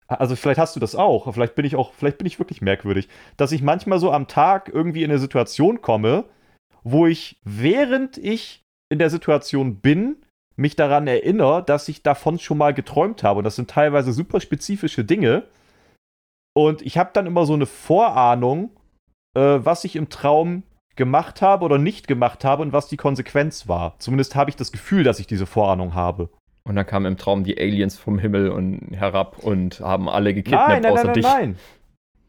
also vielleicht hast du das auch, vielleicht bin ich auch, vielleicht bin ich wirklich merkwürdig, dass ich manchmal so am Tag irgendwie in eine Situation komme, wo ich, während ich in der Situation bin, mich daran erinnere, dass ich davon schon mal geträumt habe. Und das sind teilweise super spezifische Dinge. Und ich habe dann immer so eine Vorahnung, äh, was ich im Traum gemacht habe oder nicht gemacht habe und was die Konsequenz war. Zumindest habe ich das Gefühl, dass ich diese Vorahnung habe. Und dann kamen im Traum die Aliens vom Himmel und herab und haben alle gekidnappt nein, nein, außer nein, dich. Nein, nein,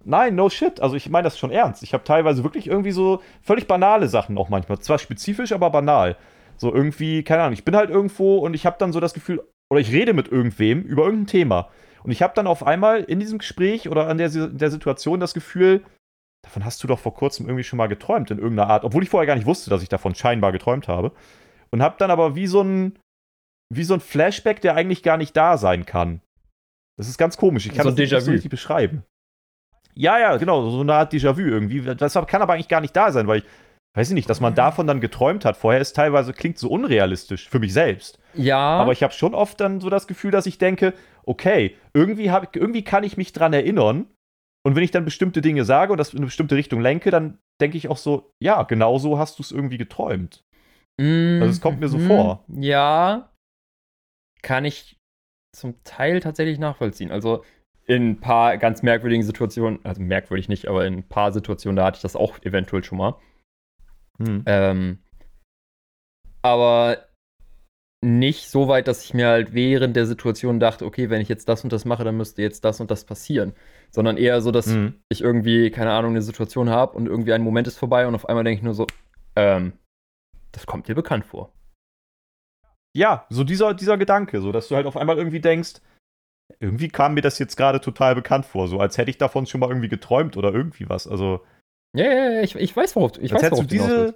nein, no shit. Also ich meine das schon ernst. Ich habe teilweise wirklich irgendwie so völlig banale Sachen auch manchmal. Zwar spezifisch, aber banal. So irgendwie, keine Ahnung, ich bin halt irgendwo und ich habe dann so das Gefühl, oder ich rede mit irgendwem über irgendein Thema. Und ich habe dann auf einmal in diesem Gespräch oder an der, der Situation das Gefühl, davon hast du doch vor kurzem irgendwie schon mal geträumt in irgendeiner Art, obwohl ich vorher gar nicht wusste, dass ich davon scheinbar geträumt habe. Und habe dann aber wie so ein wie so ein Flashback, der eigentlich gar nicht da sein kann. Das ist ganz komisch. Ich kann So das nicht so richtig beschreiben. Ja, ja, genau, so eine Art Déjà-vu irgendwie. Das kann aber eigentlich gar nicht da sein, weil ich weiß ich nicht, dass man davon dann geträumt hat vorher, ist teilweise klingt so unrealistisch für mich selbst. Ja, Aber ich habe schon oft dann so das Gefühl, dass ich denke, okay, irgendwie, hab, irgendwie kann ich mich dran erinnern. Und wenn ich dann bestimmte Dinge sage und das in eine bestimmte Richtung lenke, dann denke ich auch so, ja, genau so hast du es irgendwie geträumt. Also es kommt mir so Mhm. vor. Ja, kann ich zum Teil tatsächlich nachvollziehen. Also in ein paar ganz merkwürdigen Situationen, also merkwürdig nicht, aber in ein paar Situationen, da hatte ich das auch eventuell schon mal. Hm. Ähm, aber nicht so weit, dass ich mir halt während der Situation dachte, okay, wenn ich jetzt das und das mache, dann müsste jetzt das und das passieren. Sondern eher so, dass Hm. ich irgendwie, keine Ahnung, eine Situation habe und irgendwie ein Moment ist vorbei und auf einmal denke ich nur so, ähm, das kommt dir bekannt vor. Ja, so dieser, dieser Gedanke, so dass du halt auf einmal irgendwie denkst, irgendwie kam mir das jetzt gerade total bekannt vor, so als hätte ich davon schon mal irgendwie geträumt oder irgendwie was. Also, Ja, ja, ja, ich, ich weiß, worauf du, ich als weiß, worauf du diese.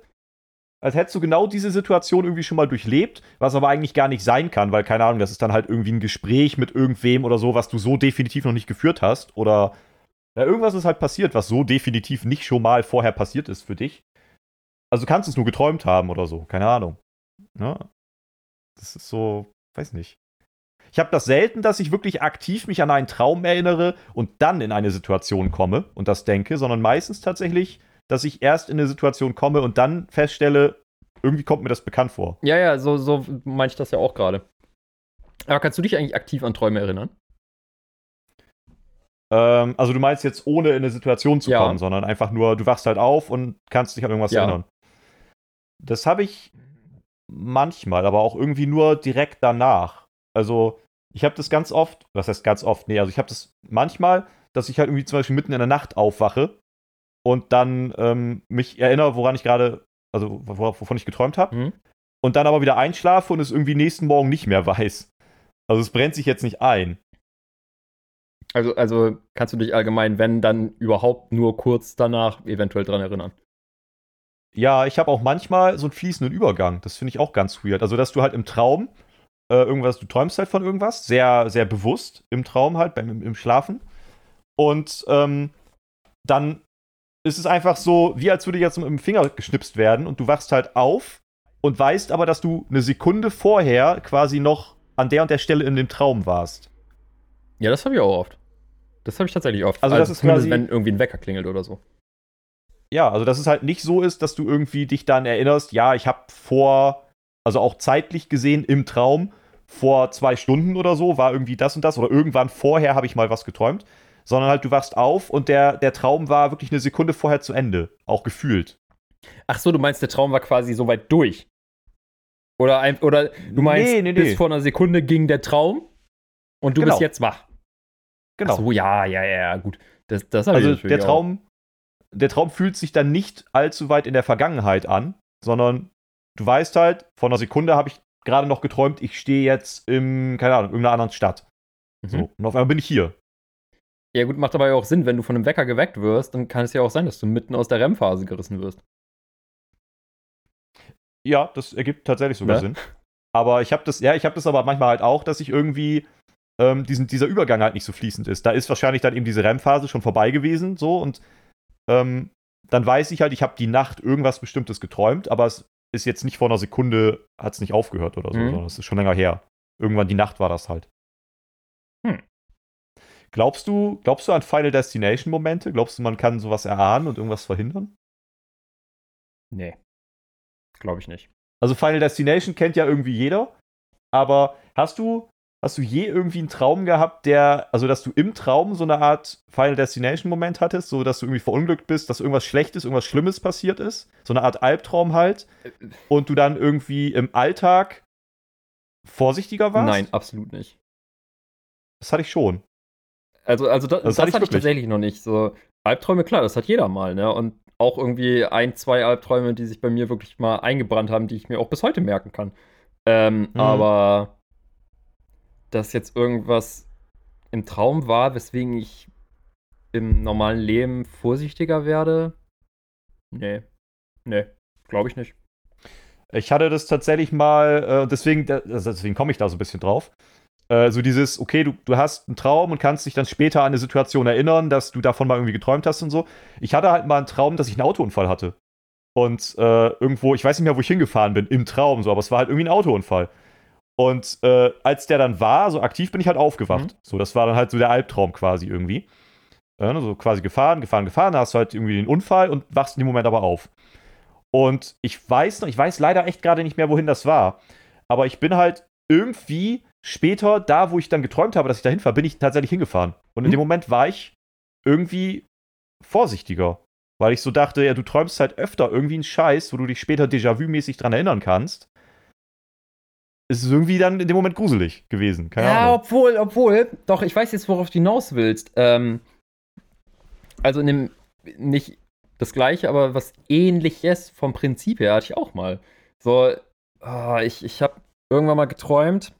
Als hättest du genau diese Situation irgendwie schon mal durchlebt, was aber eigentlich gar nicht sein kann, weil keine Ahnung, das ist dann halt irgendwie ein Gespräch mit irgendwem oder so, was du so definitiv noch nicht geführt hast oder ja, irgendwas ist halt passiert, was so definitiv nicht schon mal vorher passiert ist für dich. Also du kannst es nur geträumt haben oder so, keine Ahnung. Ne? Das ist so, weiß nicht. Ich habe das selten, dass ich wirklich aktiv mich an einen Traum erinnere und dann in eine Situation komme und das denke, sondern meistens tatsächlich, dass ich erst in eine Situation komme und dann feststelle, irgendwie kommt mir das bekannt vor. Ja, ja, so, so meine ich das ja auch gerade. Aber kannst du dich eigentlich aktiv an Träume erinnern? Ähm, also du meinst jetzt ohne in eine Situation zu Ja. kommen, sondern einfach nur, du wachst halt auf und kannst dich an irgendwas Ja. erinnern. Das habe ich manchmal, aber auch irgendwie nur direkt danach. Also ich habe das ganz oft, was heißt ganz oft? Nee, also ich habe das manchmal, dass ich halt irgendwie zum Beispiel mitten in der Nacht aufwache und dann ähm, mich erinnere, woran ich gerade, also wovon ich geträumt habe. Mhm. Und dann aber wieder einschlafe und es irgendwie nächsten Morgen nicht mehr weiß. Also es brennt sich jetzt nicht ein. Also, also kannst du dich allgemein, wenn, dann überhaupt nur kurz danach eventuell dran erinnern. Ja, ich habe auch manchmal so einen fließenden Übergang. Das finde ich auch ganz weird. Also, dass du halt im Traum äh, irgendwas, du träumst halt von irgendwas, sehr, sehr bewusst im Traum halt, beim, im, im Schlafen. Und ähm, dann ist es einfach so, wie als würde jetzt mit dem Finger geschnipst werden und du wachst halt auf und weißt aber, dass du eine Sekunde vorher quasi noch an der und der Stelle in dem Traum warst. Ja, das habe ich auch oft. Das habe ich tatsächlich oft. Also das ist zumindest, quasi- wenn irgendwie ein Wecker klingelt oder so. Ja, also dass es halt nicht so ist, dass du irgendwie dich dann erinnerst, ja, ich habe vor, also auch zeitlich gesehen im Traum, vor zwei Stunden oder so war irgendwie das und das oder irgendwann vorher habe ich mal was geträumt, sondern halt du wachst auf und der, der Traum war wirklich eine Sekunde vorher zu Ende, auch gefühlt. Ach so, du meinst, der Traum war quasi so weit durch. Oder, ein, oder du meinst, Nee, nee, nee. bis vor einer Sekunde ging der Traum und du Genau. bist jetzt wach. Genau. Ach so, ja, ja, ja, gut. Das, das also der Traum, der Traum fühlt sich dann nicht allzu weit in der Vergangenheit an, sondern du weißt halt, vor einer Sekunde habe ich gerade noch geträumt, ich stehe jetzt im, keine Ahnung, irgendeiner anderen Stadt. Auch. So, Mhm. und auf einmal bin ich hier. Ja, gut, macht aber ja auch Sinn, wenn du von einem Wecker geweckt wirst, dann kann es ja auch sein, dass du mitten aus der REM-Phase gerissen wirst. Ja, das ergibt tatsächlich sogar Ne? Sinn. Aber ich habe das, ja, ich habe das aber manchmal halt auch, dass ich irgendwie ähm, diesen, dieser Übergang halt nicht so fließend ist. Da ist wahrscheinlich dann eben diese REM-Phase schon vorbei gewesen, so und ähm, dann weiß ich halt, ich habe die Nacht irgendwas Bestimmtes geträumt, aber es ist jetzt nicht vor einer Sekunde, hat es nicht aufgehört oder so, Mhm. sondern es ist schon länger her. Irgendwann die Nacht war das halt. Hm. Glaubst du, glaubst du an Final Destination Momente? Glaubst du, man kann sowas erahnen und irgendwas verhindern? Nee. Glaube ich nicht. Also Final Destination kennt ja irgendwie jeder, aber hast du hast du je irgendwie einen Traum gehabt, der also dass du im Traum so eine Art Final Destination Moment hattest, so dass du irgendwie verunglückt bist, dass irgendwas Schlechtes, irgendwas Schlimmes passiert ist, so eine Art Albtraum halt und du dann irgendwie im Alltag vorsichtiger warst? Nein, absolut nicht. Das hatte ich schon. Also, also das, Das das, hatte ich hatte ich tatsächlich noch nicht. So Albträume, klar, das hat jeder mal, ne? Und auch irgendwie ein, zwei Albträume, die sich bei mir wirklich mal eingebrannt haben, die ich mir auch bis heute merken kann. Ähm, Mhm. Aber dass jetzt irgendwas im Traum war, weswegen ich im normalen Leben vorsichtiger werde, nee. Nee, glaube ich nicht. Ich hatte das tatsächlich mal, äh, deswegen, also deswegen komme ich da so ein bisschen drauf. Äh, so dieses, okay, du, du hast einen Traum und kannst dich dann später an eine Situation erinnern, dass du davon mal irgendwie geträumt hast und so. Ich hatte halt mal einen Traum, dass ich einen Autounfall hatte. Und äh, irgendwo, ich weiß nicht mehr, wo ich hingefahren bin, im Traum so, aber es war halt irgendwie ein Autounfall. Und äh, als der dann war, so aktiv bin ich halt aufgewacht. Mhm. So, das war dann halt so der Albtraum quasi irgendwie. Äh, so quasi gefahren, gefahren, gefahren, da hast du halt irgendwie den Unfall und wachst in dem Moment aber auf. Und ich weiß noch, ich weiß leider echt gerade nicht mehr, wohin das war. Aber ich bin halt irgendwie später, da wo ich dann geträumt habe, dass ich dahin fahre, bin ich tatsächlich hingefahren. Und in Hm. dem Moment war ich irgendwie vorsichtiger. Weil ich so dachte, ja, du träumst halt öfter irgendwie einen Scheiß, wo du dich später Déjà-vu-mäßig dran erinnern kannst. Es ist irgendwie dann in dem Moment gruselig gewesen. Keine ja, Ahnung. obwohl, obwohl, doch, ich weiß jetzt, worauf du hinaus willst. Ähm, also in dem, nicht das gleiche, aber was ähnliches vom Prinzip her hatte ich auch mal. So, ah, ich, ich habe irgendwann mal geträumt,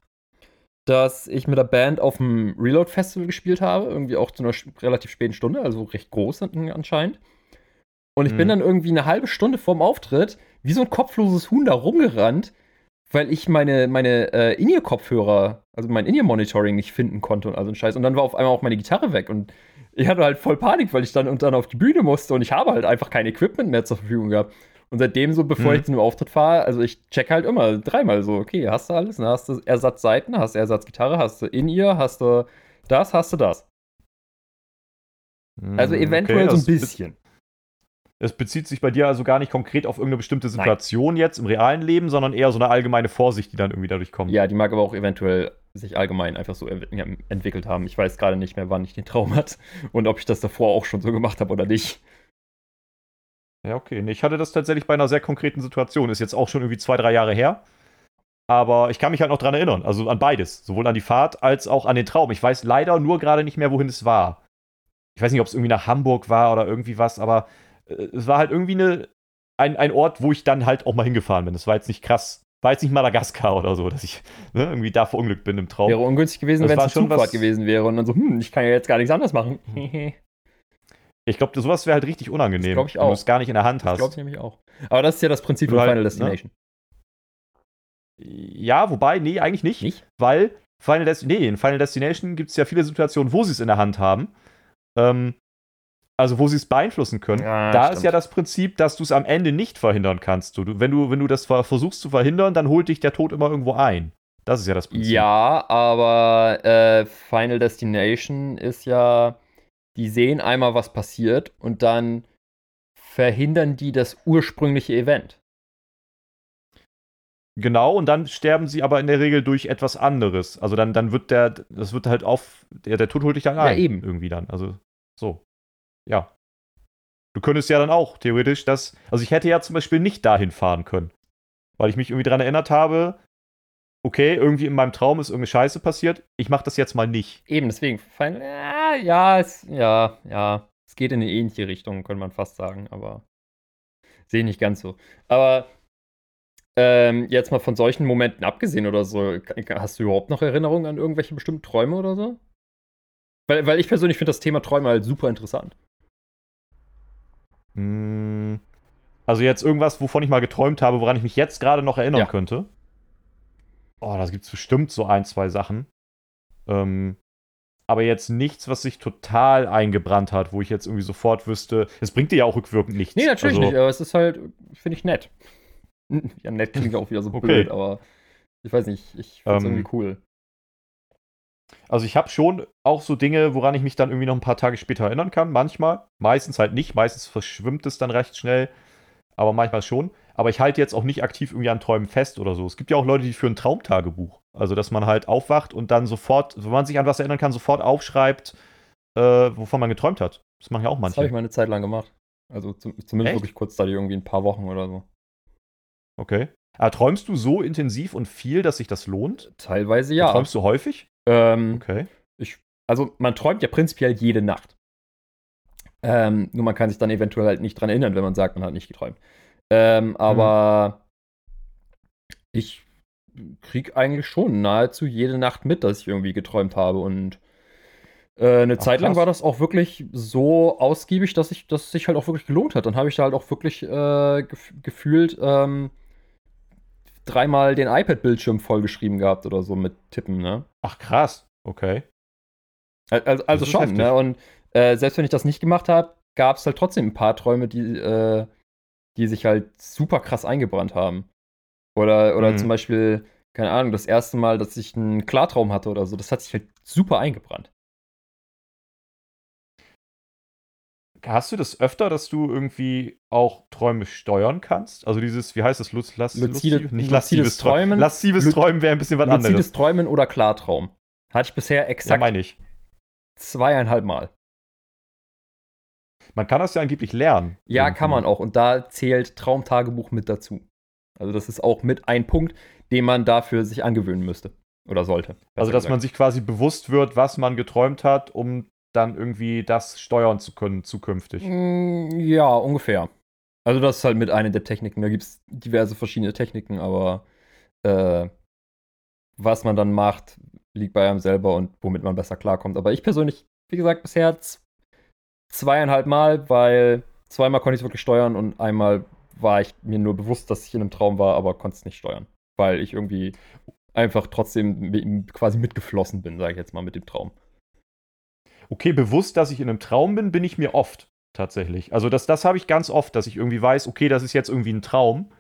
dass ich mit der Band auf dem Reload Festival gespielt habe, irgendwie auch zu einer relativ späten Stunde, also recht groß an- anscheinend. Und ich bin Mhm. dann irgendwie eine halbe Stunde vorm Auftritt wie so ein kopfloses Huhn da rumgerannt, weil ich meine, meine äh, In-Ear-Kopfhörer, also mein In-Ear-Monitoring nicht finden konnte und also ein Scheiß. Und dann war auf einmal auch meine Gitarre weg und ich hatte halt voll Panik, weil ich dann und dann auf die Bühne musste und ich habe halt einfach kein Equipment mehr zur Verfügung gehabt. Und seitdem so, bevor Mhm. ich zu einem Auftritt fahre, also ich check halt immer dreimal so, okay, hast du alles? Ne? Hast du Ersatzseiten, hast du Ersatzgitarre, hast du In-Ear, hast du das, hast du das. Also Hm, eventuell okay, so ein bisschen. Es bezieht sich bei dir also gar nicht konkret auf irgendeine bestimmte Situation jetzt im realen Leben, sondern eher so eine allgemeine Vorsicht, die dann irgendwie dadurch kommt. Ja, die mag aber auch eventuell sich allgemein einfach so entwickelt haben. Ich weiß gerade nicht mehr, wann ich den Traum hatte und ob ich das davor auch schon so gemacht habe oder nicht. Ja, okay. Nee, ich hatte das tatsächlich bei einer sehr konkreten Situation. Ist jetzt auch schon irgendwie zwei, drei Jahre her. Aber ich kann mich halt noch dran erinnern. Also an beides. Sowohl an die Fahrt als auch an den Traum. Ich weiß leider nur gerade nicht mehr, wohin es war. Ich weiß nicht, ob es irgendwie nach Hamburg war oder irgendwie was, aber äh, es war halt irgendwie eine, ein, ein Ort, wo ich dann halt auch mal hingefahren bin. Das war jetzt nicht krass. War jetzt nicht Madagaskar oder so, dass ich ne, irgendwie da verunglückt bin im Traum. Wäre ungünstig gewesen, wenn es schon eine Zugfahrt was- gewesen wäre und dann so, hm, ich kann ja jetzt gar nichts anderes machen. Ich glaube, sowas wäre halt richtig unangenehm, Das glaub ich wenn du auch. es gar nicht in der Hand hast. glaube ich nämlich auch. Aber das ist ja das Prinzip von Final ne? Destination. Ja, wobei, nee, eigentlich nicht. Nicht? Weil Final, Desti nee, in Final Destination gibt es ja viele Situationen, wo sie es in der Hand haben. Ähm, also wo sie es beeinflussen können. Ja, da stimmt. ist ja das Prinzip, dass du es am Ende nicht verhindern kannst. Du, wenn, du, wenn du das ver- versuchst zu verhindern, dann holt dich der Tod immer irgendwo ein. Das ist ja das Prinzip. Ja, aber äh, Final Destination ist ja, die sehen einmal, was passiert und dann verhindern die das ursprüngliche Event. Genau, und dann sterben sie aber in der Regel durch etwas anderes. Also dann, dann wird der, das wird halt auf, der, der Tod holt dich dann Ja, ein. eben. Irgendwie dann. Also, so. Ja. Du könntest ja dann auch theoretisch das, also ich hätte ja zum Beispiel nicht dahin fahren können. Weil ich mich irgendwie daran erinnert habe, okay, irgendwie in meinem Traum ist irgendeine Scheiße passiert, ich mache das jetzt mal nicht. Eben, deswegen, fein, ja, ja, es, ja, ja, es geht in eine ähnliche Richtung, könnte man fast sagen, aber sehe ich nicht ganz so. Aber ähm, jetzt mal von solchen Momenten abgesehen oder so, hast du überhaupt noch Erinnerungen an irgendwelche bestimmten Träume oder so? Weil, weil ich persönlich finde das Thema Träume halt super interessant. Hm, also jetzt irgendwas, wovon ich mal geträumt habe, woran ich mich jetzt gerade noch erinnern Ja. könnte. Oh, da gibt es bestimmt so ein, zwei Sachen. Ähm, aber jetzt nichts, was sich total eingebrannt hat, wo ich jetzt irgendwie sofort wüsste. Es bringt dir ja auch rückwirkend nichts. Nee, natürlich also, nicht, aber es ist halt, finde ich nett. Ja, nett klingt auch wieder so Okay. blöd, aber ich weiß nicht, ich finde es Ähm, irgendwie cool. Also ich habe schon auch so Dinge, woran ich mich dann irgendwie noch ein paar Tage später erinnern kann. Manchmal. Meistens halt nicht. Meistens verschwimmt es dann recht schnell. Aber manchmal schon. Aber ich halte jetzt auch nicht aktiv irgendwie an Träumen fest oder so. Es gibt ja auch Leute, die führen Traumtagebuch. Also, dass man halt aufwacht und dann sofort, wenn man sich an was erinnern kann, sofort aufschreibt, äh, wovon man geträumt hat. Das machen ja auch Das habe manche. ich mal eine Zeit lang gemacht. Also zum, zumindest Echt? wirklich kurzzeitig, irgendwie ein paar Wochen oder so. Okay. Aber träumst du so intensiv und viel, dass sich das lohnt? Teilweise ja. Träumst du häufig? Ähm, Okay. ich, also man träumt ja prinzipiell jede Nacht. Ähm, nur man kann sich dann eventuell halt nicht dran erinnern, wenn man sagt, man hat nicht geträumt. Ähm, aber ich krieg eigentlich schon nahezu jede Nacht mit, dass ich irgendwie geträumt habe. Und äh, eine Ach, Zeit lang krass. war das auch wirklich so ausgiebig, dass, ich, dass es sich halt auch wirklich gelohnt hat. Dann habe ich da halt auch wirklich äh, gef gefühlt ähm, dreimal den iPad-Bildschirm vollgeschrieben gehabt oder so mit Tippen, ne? Ach, krass. Okay. Al- Also, also schon, heftig. ne? Und äh, selbst wenn ich das nicht gemacht habe, gab es halt trotzdem ein paar Träume, die, äh, die sich halt super krass eingebrannt haben. Oder, oder Mhm. zum Beispiel, keine Ahnung, das erste Mal, dass ich einen Klartraum hatte oder so, das hat sich halt super eingebrannt. Hast du das öfter, dass du irgendwie auch Träume steuern kannst? Also dieses, wie heißt das? Luz, las, Luzide- nicht luzides laszives Träumen. Lu- Träumen wäre ein bisschen was anderes. Luzides Träumen oder Klartraum. Hatte ich bisher Ja, exakt meine ich. zweieinhalb Mal. Man kann das ja angeblich lernen. Ja, Irgendwie. kann man auch. Und da zählt Traumtagebuch mit dazu. Also das ist auch mit ein Punkt, den man dafür sich angewöhnen müsste. Oder sollte. Also, dass gesagt. man sich quasi bewusst wird, was man geträumt hat, um dann irgendwie das steuern zu können zukünftig. Mm, Ja, ungefähr. Also das ist halt mit einer der Techniken. Da gibt es diverse verschiedene Techniken, aber äh, was man dann macht, liegt bei einem selber und womit man besser klarkommt. Aber ich persönlich, wie gesagt, bisher zweieinhalb Mal, weil zweimal konnte ich es wirklich steuern und einmal war ich mir nur bewusst, dass ich in einem Traum war, aber konnte es nicht steuern. Weil ich irgendwie einfach trotzdem quasi mitgeflossen bin, sage ich jetzt mal, mit dem Traum. Okay, bewusst, dass ich in einem Traum bin, bin ich mir oft tatsächlich. Also das, das habe ich ganz oft, dass ich irgendwie weiß, okay, das ist jetzt irgendwie ein Traum.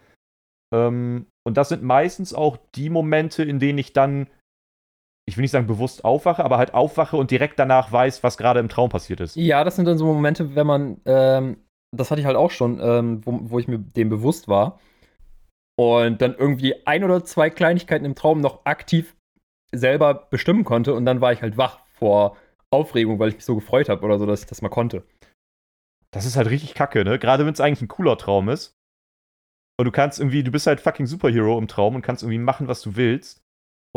Ähm, und das sind meistens auch die Momente, in denen ich dann, ich will nicht sagen bewusst aufwache, aber halt aufwache und direkt danach weiß, was gerade im Traum passiert ist. Ja, das sind dann so Momente, wenn man, ähm, das hatte ich halt auch schon, ähm, wo, wo ich mir dem bewusst war. Und dann irgendwie ein oder zwei Kleinigkeiten im Traum noch aktiv selber bestimmen konnte. Und dann war ich halt wach vor Aufregung, weil ich mich so gefreut habe oder so, dass ich das mal konnte. Das ist halt richtig kacke, ne? Gerade wenn es eigentlich ein cooler Traum ist. Und du kannst irgendwie, du bist halt fucking Superhero im Traum und kannst irgendwie machen, was du willst.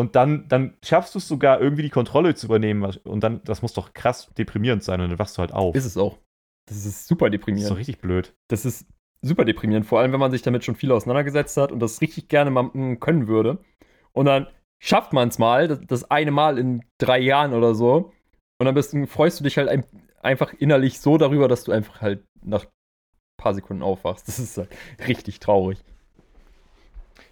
Und dann, dann schaffst du es sogar irgendwie die Kontrolle zu übernehmen. Und dann, das muss doch krass deprimierend sein und dann wachst du halt auf. Ist es auch. Das ist super Das ist deprimierend. doch richtig blöd. Das ist super deprimierend, vor allem wenn man sich damit schon viel auseinandergesetzt hat und das richtig gerne mal mm, können würde. Und dann schafft man es mal, das, das eine Mal in drei Jahren oder so. Und dann bist, du- freust du dich halt ein, einfach innerlich so darüber, dass du einfach halt nach ein paar Sekunden aufwachst. Das ist halt richtig traurig.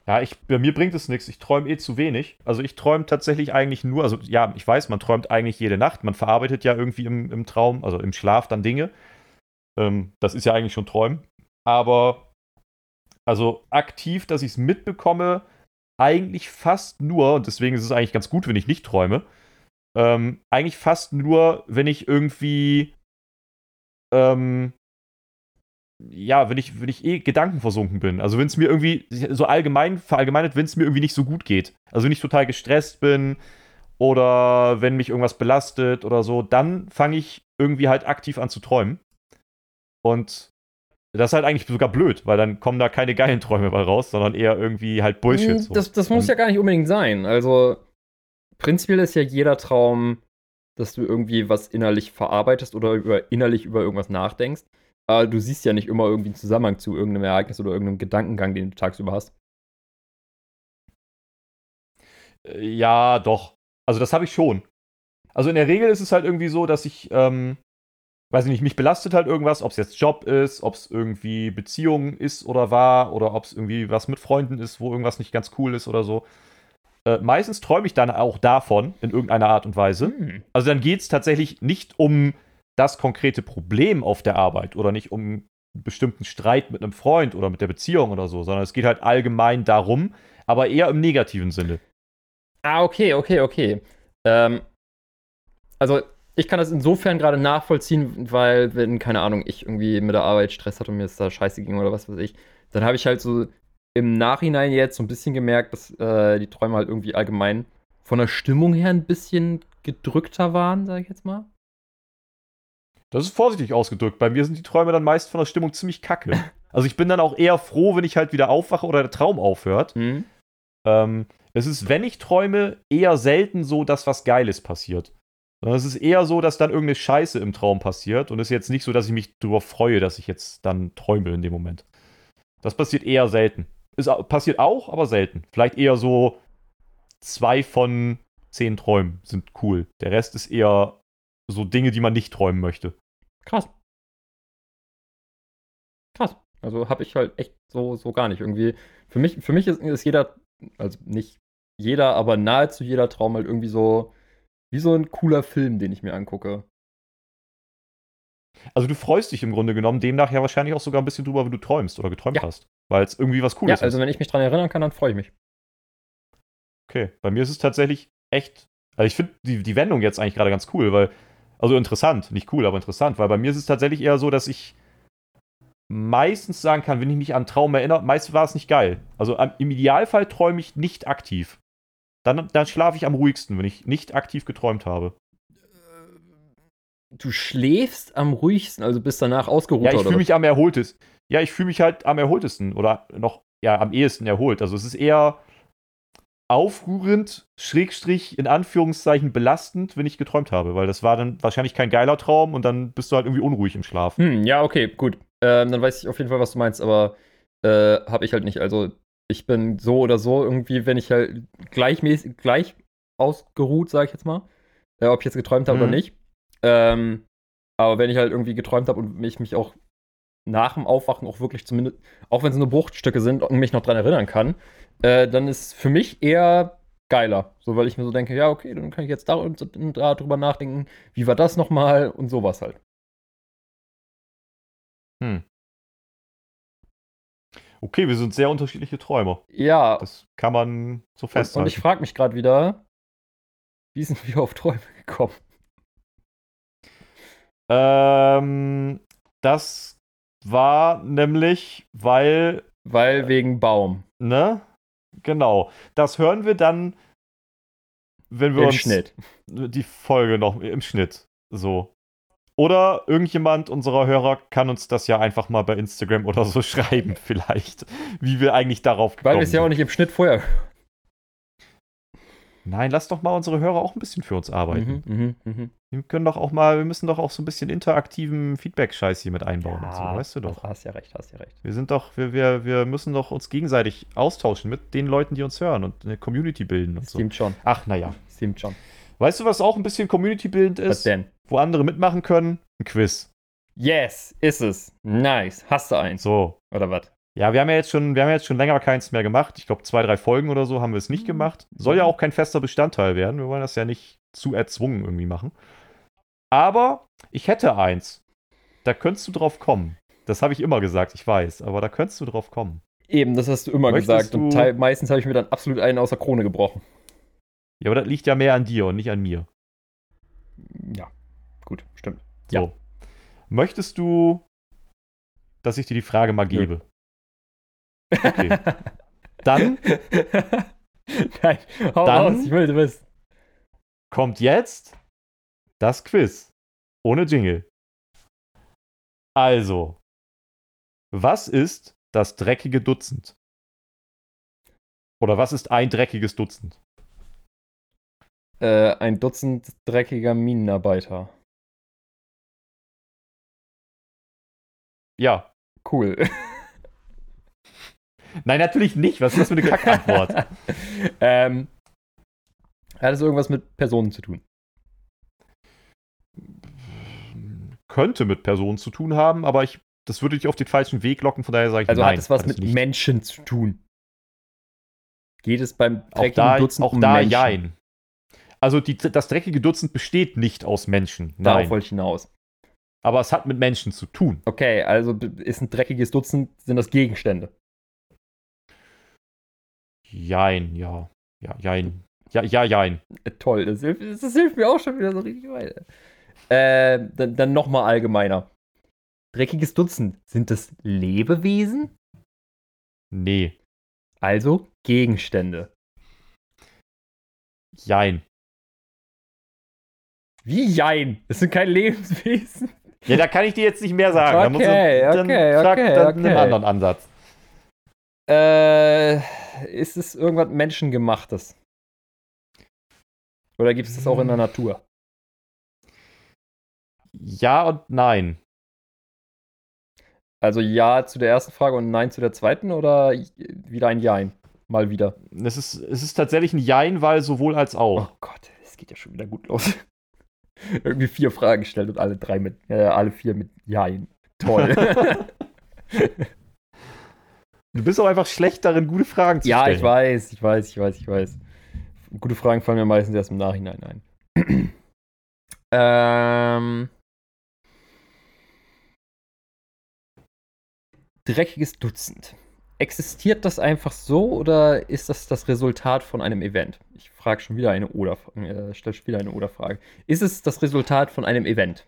Ja, ich, bei mir bringt es nichts. Ich träume eh zu wenig. Also ich träume tatsächlich eigentlich nur, also ja, ich weiß, man träumt eigentlich jede Nacht. Man verarbeitet ja irgendwie im, im Traum, also im Schlaf dann Dinge. Ähm, das ist ja eigentlich schon Träumen. Aber also aktiv, dass ich es mitbekomme, eigentlich fast nur, und deswegen ist es eigentlich ganz gut, wenn ich nicht träume, ähm, eigentlich fast nur, wenn ich irgendwie ähm, ja, wenn ich, wenn ich eh gedankenversunken bin. Also wenn es mir irgendwie so allgemein, verallgemeinert, wenn es mir irgendwie nicht so gut geht. Also wenn ich total gestresst bin oder wenn mich irgendwas belastet oder so, dann fange ich irgendwie halt aktiv an zu träumen. Und Das ist halt eigentlich sogar blöd, weil dann kommen da keine geilen Träume bei raus, sondern eher irgendwie halt Bullshit. Hm, So. Das, das muss Und- ja gar nicht unbedingt sein. Also, prinzipiell ist ja jeder Traum, dass du irgendwie was innerlich verarbeitest oder über, innerlich über irgendwas nachdenkst. Aber du siehst ja nicht immer irgendwie einen Zusammenhang zu irgendeinem Ereignis oder irgendeinem Gedankengang, den du tagsüber hast. Äh, Ja, doch. Also das habe ich schon. Also in der Regel ist es halt irgendwie so, dass ich, ähm, weiß ich nicht, mich belastet halt irgendwas, ob es jetzt Job ist, ob es irgendwie Beziehung ist oder war, oder ob es irgendwie was mit Freunden ist, wo irgendwas nicht ganz cool ist oder so. Äh, meistens träume ich dann auch davon, in irgendeiner Art und Weise. Hm. Also dann geht es tatsächlich nicht um das konkrete Problem auf der Arbeit oder nicht um einen bestimmten Streit mit einem Freund oder mit der Beziehung oder so, sondern es geht halt allgemein darum, aber eher im negativen Sinne. Ah, okay, okay, okay. Ähm, also, ich kann das insofern gerade nachvollziehen, weil, wenn, keine Ahnung, ich irgendwie mit der Arbeit Stress hatte und mir es da scheiße ging oder was weiß ich, dann habe ich halt so im Nachhinein jetzt so ein bisschen gemerkt, dass äh, die Träume halt irgendwie allgemein von der Stimmung her ein bisschen gedrückter waren, sage ich jetzt mal. Das ist vorsichtig ausgedrückt. Bei mir sind die Träume dann meist von der Stimmung ziemlich kacke. Also ich bin dann auch eher froh, wenn ich halt wieder aufwache oder der Traum aufhört. Hm? Ähm, es ist, wenn ich träume, eher selten so, dass was Geiles passiert. Sondern es ist eher so, dass dann irgendeine Scheiße im Traum passiert. Und es ist jetzt nicht so, dass ich mich darüber freue, dass ich jetzt dann träume in dem Moment. Das passiert eher selten. Ist, passiert auch, aber selten. Vielleicht eher so zwei von zehn Träumen sind cool. Der Rest ist eher so Dinge, die man nicht träumen möchte. Krass. Krass. Also habe ich halt echt so, so gar nicht. Irgendwie, für mich, für mich ist, ist jeder, also nicht jeder, aber nahezu jeder Traum halt irgendwie so, wie so ein cooler Film, den ich mir angucke. Also du freust dich im Grunde genommen demnach ja wahrscheinlich auch sogar ein bisschen drüber, wie du träumst oder geträumt Ja. hast. Weil es irgendwie was Ja, Cooles also ist. wenn ich mich dran erinnern kann, dann freue ich mich. Okay, bei mir ist es tatsächlich echt. Also ich finde die, die Wendung jetzt eigentlich gerade ganz cool, weil. Also interessant, nicht cool, aber interessant, weil bei mir ist es tatsächlich eher so, dass ich meistens sagen kann, wenn ich mich an Traum erinnere, meist war es nicht geil. Also im Idealfall träume ich nicht aktiv. Dann, dann schlafe ich am ruhigsten, wenn ich nicht aktiv geträumt habe. Du schläfst am ruhigsten, also bist danach ausgeruht Ja, ich fühle mich am erholtesten. Ja, ich fühle mich halt am erholtesten oder noch, ja, am ehesten erholt. Also es ist eher aufrührend, Schrägstrich, in Anführungszeichen belastend, wenn ich geträumt habe, weil das war dann wahrscheinlich kein geiler Traum und dann bist du halt irgendwie unruhig im Schlaf. Hm, ja, okay, gut. Ähm, dann weiß ich auf jeden Fall, was du meinst, aber äh, habe ich halt nicht. Also ich bin so oder so irgendwie, wenn ich halt gleichmäßig, gleich ausgeruht, sage ich jetzt mal, äh, ob ich jetzt geträumt habe Mhm. oder nicht. Ähm, aber wenn ich halt irgendwie geträumt habe und ich mich auch nach dem Aufwachen auch wirklich zumindest, auch wenn es nur Bruchstücke sind, und mich noch dran erinnern kann, äh, dann ist für mich eher geiler. So, weil ich mir so denke, ja, okay, dann kann ich jetzt da und da drüber nachdenken, wie war das nochmal und sowas halt. Hm. Okay, wir sind sehr unterschiedliche Träumer. Ja, Das kann man so Und, festhalten. und ich frage mich gerade wieder, wie sind wir auf Träume gekommen? ähm, das war nämlich, weil Weil wegen Baum. Ne? Genau. Das hören wir dann, wenn wir Im uns Schnitt. die Folge noch im Schnitt. So. Oder irgendjemand unserer Hörer kann uns das ja einfach mal bei Instagram oder so schreiben, vielleicht, wie wir eigentlich darauf Weil gekommen wir es ja auch nicht im Schnitt vorher. Nein, lass doch mal unsere Hörer auch ein bisschen für uns arbeiten. Mhm, mhm, mhm. Wir können doch auch mal, wir müssen doch auch so ein bisschen interaktiven Feedback-Scheiß hier mit einbauen und so, weißt du doch. Hast ja recht, hast ja recht. Wir sind doch, wir, wir, wir müssen doch uns gegenseitig austauschen mit den Leuten, die uns hören und eine Community bilden und so. Stimmt schon. Ach, naja. Stimmt schon. Weißt du, was auch ein bisschen Community-bildend Was ist? denn? Wo andere mitmachen können? Ein Quiz. Yes, ist es. Nice. Hast du eins? So. Oder was? Ja, wir haben ja jetzt schon, wir haben ja jetzt schon länger keins mehr gemacht. Ich glaube, zwei, drei Folgen oder so haben wir es nicht gemacht. Soll ja auch kein fester Bestandteil werden. Wir wollen das ja nicht zu erzwungen irgendwie machen. Aber ich hätte eins. Da könntest du drauf kommen. Das habe ich immer gesagt, ich weiß, aber da könntest du drauf kommen. Eben, das hast du immer Möchtest gesagt. Und du- teil, meistens habe ich mir dann absolut einen aus der Krone gebrochen. Ja, aber das liegt ja mehr an dir und nicht an mir. Ja, gut, stimmt. So. Ja. Möchtest du, dass ich dir die Frage mal gebe? Okay. Dann Nein, hau Dann- raus, ich will wissen. kommt jetzt das Quiz. Ohne Jingle. Also, Was ist das dreckige Dutzend? Oder was ist ein dreckiges Dutzend? Äh, ein Dutzend dreckiger Minenarbeiter. Ja. Cool. Nein, natürlich nicht. Was ist das für eine Kackantwort? ähm, hat es irgendwas mit Personen zu tun? Könnte mit Personen zu tun haben, aber ich, das würde dich auf den falschen Weg locken, von daher sage ich Also nein. hat es was hat mit nicht. Menschen zu tun? Geht es beim Auch dreckigen da, Dutzend auch um da Menschen? jein. Also die, das dreckige Dutzend besteht nicht aus Menschen. Darauf Nein. wollte ich hinaus. Aber es hat mit Menschen zu tun. Okay, also ist ein dreckiges Dutzend, sind das Gegenstände. Jein, ja. Ja, jein. Ja, ja, jein. Äh, toll, das hilft, das hilft mir auch schon wieder so richtig weiter. Äh, dann dann nochmal allgemeiner. Dreckiges Dutzend, sind das Lebewesen? Nee. Also Gegenstände. Jein. Wie Jein? Das sind keine Lebenswesen. Ja, da kann ich dir jetzt nicht mehr sagen. Da musst du- Okay, dann okay, frag okay, dann okay. einen anderen Ansatz. Äh, ist es irgendwas Menschengemachtes? Oder gibt es das auch in der Natur? Ja und nein. Also ja zu der ersten Frage und nein zu der zweiten oder wieder ein Jein? Mal wieder. Es ist, es ist tatsächlich ein Jein, weil sowohl als auch. Oh Gott, es geht ja schon wieder gut los. Irgendwie vier Fragen gestellt und alle drei mit, äh, alle vier mit Jein. Toll. Du bist auch einfach schlecht darin, gute Fragen zu ja, stellen. ich weiß, ich weiß, ich weiß, ich weiß. Gute Fragen fallen mir meistens erst im Nachhinein ein. ähm. Dreckiges Dutzend. Existiert das einfach so oder ist das das Resultat von einem Event? Ich frage schon wieder eine oder äh, stelle schon wieder eine oder Frage. Ist es das Resultat von einem Event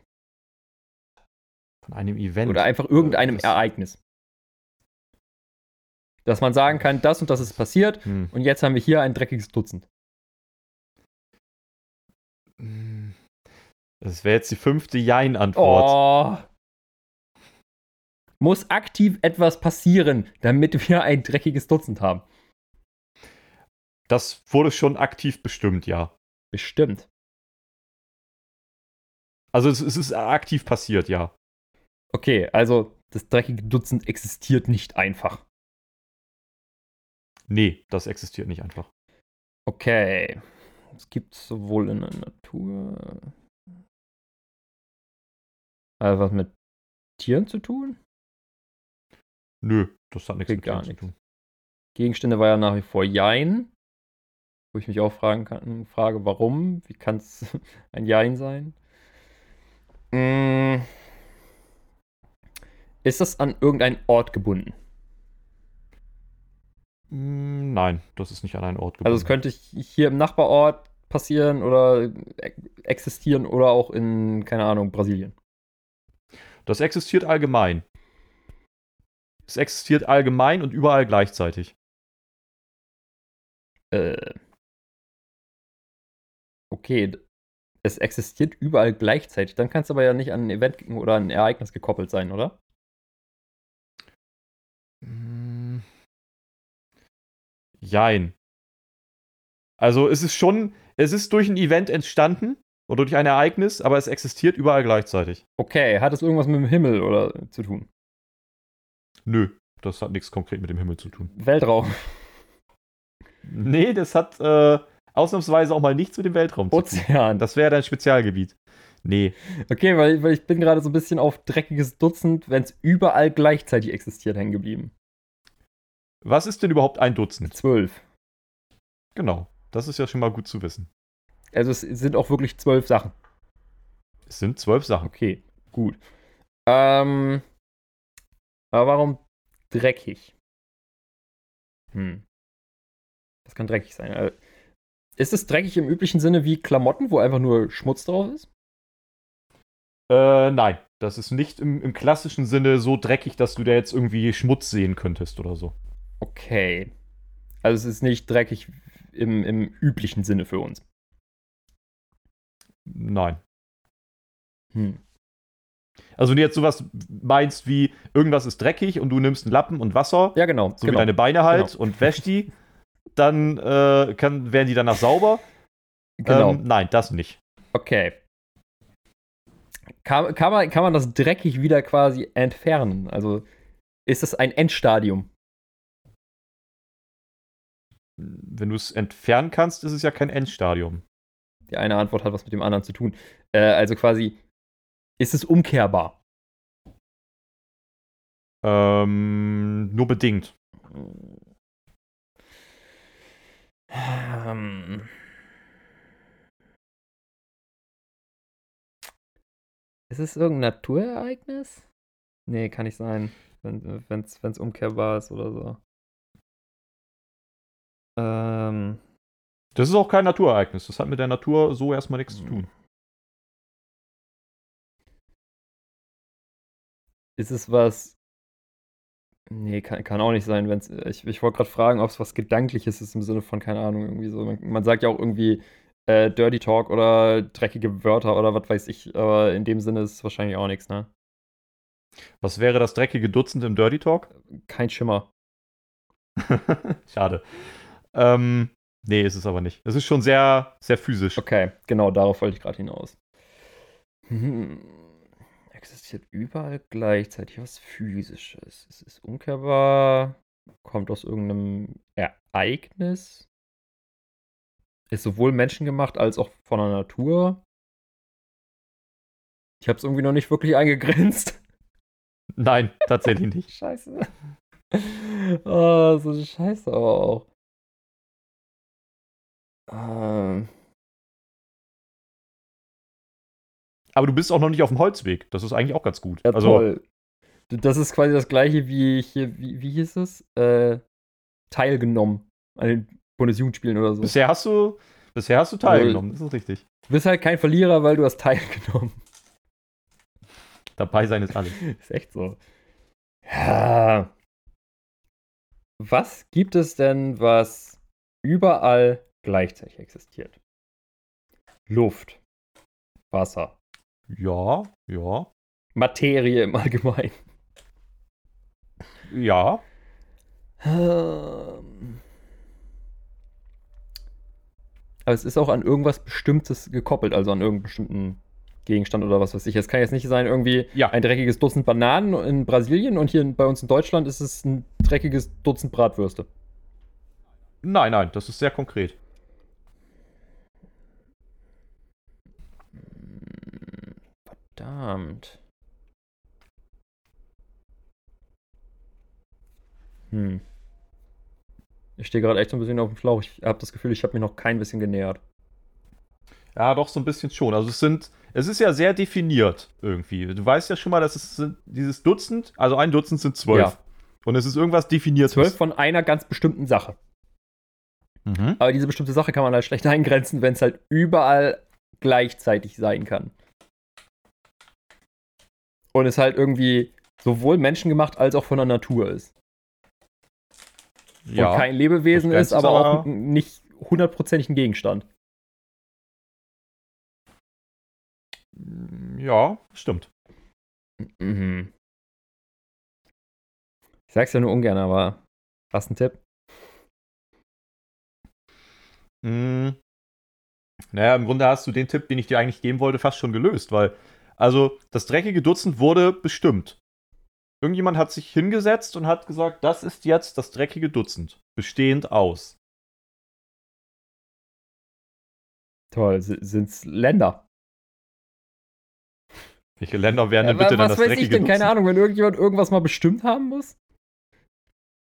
Von einem Event. oder einfach irgendeinem Das- Ereignis? Dass man sagen kann, das und das ist passiert Hm. und jetzt haben wir hier ein dreckiges Dutzend. Das wäre jetzt die fünfte Jein-Antwort. Oh. Muss aktiv etwas passieren, damit wir ein dreckiges Dutzend haben. Das wurde schon aktiv bestimmt, ja. Bestimmt. Also es, es ist aktiv passiert, ja. Okay, also das dreckige Dutzend existiert nicht einfach. Nee, das existiert nicht einfach. Okay. Es gibt sowohl in der Natur. Also was mit Tieren zu tun? Nö, das hat nichts mit gar Tieren zu nichts. tun. Gegenstände war ja nach wie vor Jein. Wo ich mich auch fragen kann, frage, warum? Wie kann es ein Jein sein? Mm. Ist das an irgendeinen Ort gebunden? Mm, Nein, das ist nicht an einen Ort gebunden. Also es könnte hier im Nachbarort passieren oder existieren oder auch in, keine Ahnung, Brasilien. Das existiert allgemein. Es existiert allgemein und überall gleichzeitig. Äh. Okay, es existiert überall gleichzeitig. Dann kann es aber ja nicht an ein Event oder ein Ereignis gekoppelt sein, oder? Mm. Jein. Also es ist schon, es ist durch ein Event entstanden oder durch ein Ereignis, aber es existiert überall gleichzeitig. Okay, hat es irgendwas mit dem Himmel oder zu tun? Nö, das hat nichts konkret mit dem Himmel zu tun. Weltraum. Nee, das hat äh, ausnahmsweise auch mal nichts mit dem Weltraum zu tun. Ozean. Das wäre dein Spezialgebiet. Nee. Okay, weil, weil ich bin gerade so ein bisschen auf dreckiges Dutzend, wenn es überall gleichzeitig existiert, hängen geblieben. Was ist denn überhaupt ein Dutzend? Zwölf. Genau. Das ist ja schon mal gut zu wissen. Also es sind auch wirklich zwölf Sachen. Es sind zwölf Sachen. Okay, gut. Ähm, aber warum dreckig? Hm. Das kann dreckig sein. Äh, Ist es dreckig im üblichen Sinne wie Klamotten, wo einfach nur Schmutz drauf ist? Äh, nein. Das ist nicht im, im klassischen Sinne so dreckig, dass du da jetzt irgendwie Schmutz sehen könntest oder so. Okay. Also es ist nicht dreckig im, im üblichen Sinne für uns. Nein. Hm. Also wenn du jetzt sowas meinst wie, irgendwas ist dreckig und du nimmst einen Lappen und Wasser, Ja, genau. so genau. wie deine Beine halt, Genau. und wäschst die, dann äh, kann, werden die danach sauber. genau. Ähm, nein, das nicht. Okay. Kann, kann, man, kann man das dreckig wieder quasi entfernen? Also ist es ein Endstadium? Wenn du es entfernen kannst, ist es ja kein Endstadium. Die eine Antwort hat was mit dem anderen zu tun. Äh, also quasi, ist es umkehrbar? Ähm, nur bedingt. Ähm. Ist es irgendein Naturereignis? Nee, kann nicht sein, wenn es umkehrbar ist oder so. Ähm. Das ist auch kein Naturereignis. Das hat mit der Natur so erstmal nichts zu tun. Ist es was. Nee, kann, kann auch nicht sein, wenn's. Ich, ich wollte gerade fragen, ob es was Gedankliches ist im Sinne von, keine Ahnung, irgendwie so. Man, man sagt ja auch irgendwie äh, Dirty Talk oder dreckige Wörter oder was weiß ich, aber in dem Sinne ist es wahrscheinlich auch nichts, ne? Was wäre das dreckige Dutzend im Dirty Talk? Kein Schimmer. Schade. Ähm, nee, ist es aber nicht. Es ist schon sehr, sehr physisch. Okay, genau, darauf wollte ich gerade hinaus. Hm. Existiert überall gleichzeitig was Physisches. Es ist umkehrbar, kommt aus irgendeinem Ereignis, ist sowohl menschengemacht als auch von der Natur. Ich habe es irgendwie noch nicht wirklich eingegrenzt. Nein, tatsächlich nicht. Scheiße. Oh, so scheiße aber auch. Ähm, Aber du bist auch noch nicht auf dem Holzweg. Das ist eigentlich auch ganz gut. Ja, also, toll. Das ist quasi das gleiche wie hier, wie, wie hieß es? Äh, teilgenommen an den Bundesjugendspielen oder so. bisher hast du, bisher hast du teilgenommen. Das ist richtig. Du bist halt kein Verlierer, weil du hast teilgenommen. Dabei sein ist alles. Ist echt so. Ja. Was gibt es denn, was überall gleichzeitig existiert? Luft, Wasser, Ja, ja, Materie im Allgemeinen. ja. Ähm. Aber es ist auch an irgendwas Bestimmtes gekoppelt, also an irgendeinen bestimmten Gegenstand oder was weiß ich. Es kann jetzt nicht sein, irgendwie Ja. ein dreckiges Dutzend Bananen in Brasilien und hier bei uns in Deutschland ist es ein dreckiges Dutzend Bratwürste. Nein, nein, das ist sehr konkret. Verdammt. Hm. Ich stehe gerade echt so ein bisschen auf dem Schlauch. Ich habe das Gefühl, ich habe mich noch kein bisschen genähert. Ja, doch so ein bisschen schon. Also es sind, es ist ja sehr definiert irgendwie. Du weißt ja schon mal, dass es sind dieses Dutzend, also ein Dutzend sind zwölf. Ja. Und es ist irgendwas definiert. Zwölf von einer ganz bestimmten Sache. Mhm. Aber diese bestimmte Sache kann man halt schlecht eingrenzen, wenn es halt überall gleichzeitig sein kann. Und es halt irgendwie sowohl menschengemacht als auch von der Natur ist. Ja. Und kein Lebewesen ist, aber auch nicht hundertprozentig ein Gegenstand. ja, stimmt. Mhm. Ich sag's ja nur ungern, aber hast einen Tipp? Mm. Naja, im Grunde hast du den Tipp, den ich dir eigentlich geben wollte, fast schon gelöst, weil, also, das dreckige Dutzend wurde bestimmt. Irgendjemand hat sich hingesetzt und hat gesagt, das ist jetzt das dreckige Dutzend, bestehend aus. Toll, s- sind's Länder. Welche Länder wären denn Ja, bitte dann was das weiß ich dreckige denn? Keine Dutzend? Ahnung, wenn irgendjemand irgendwas mal bestimmt haben muss.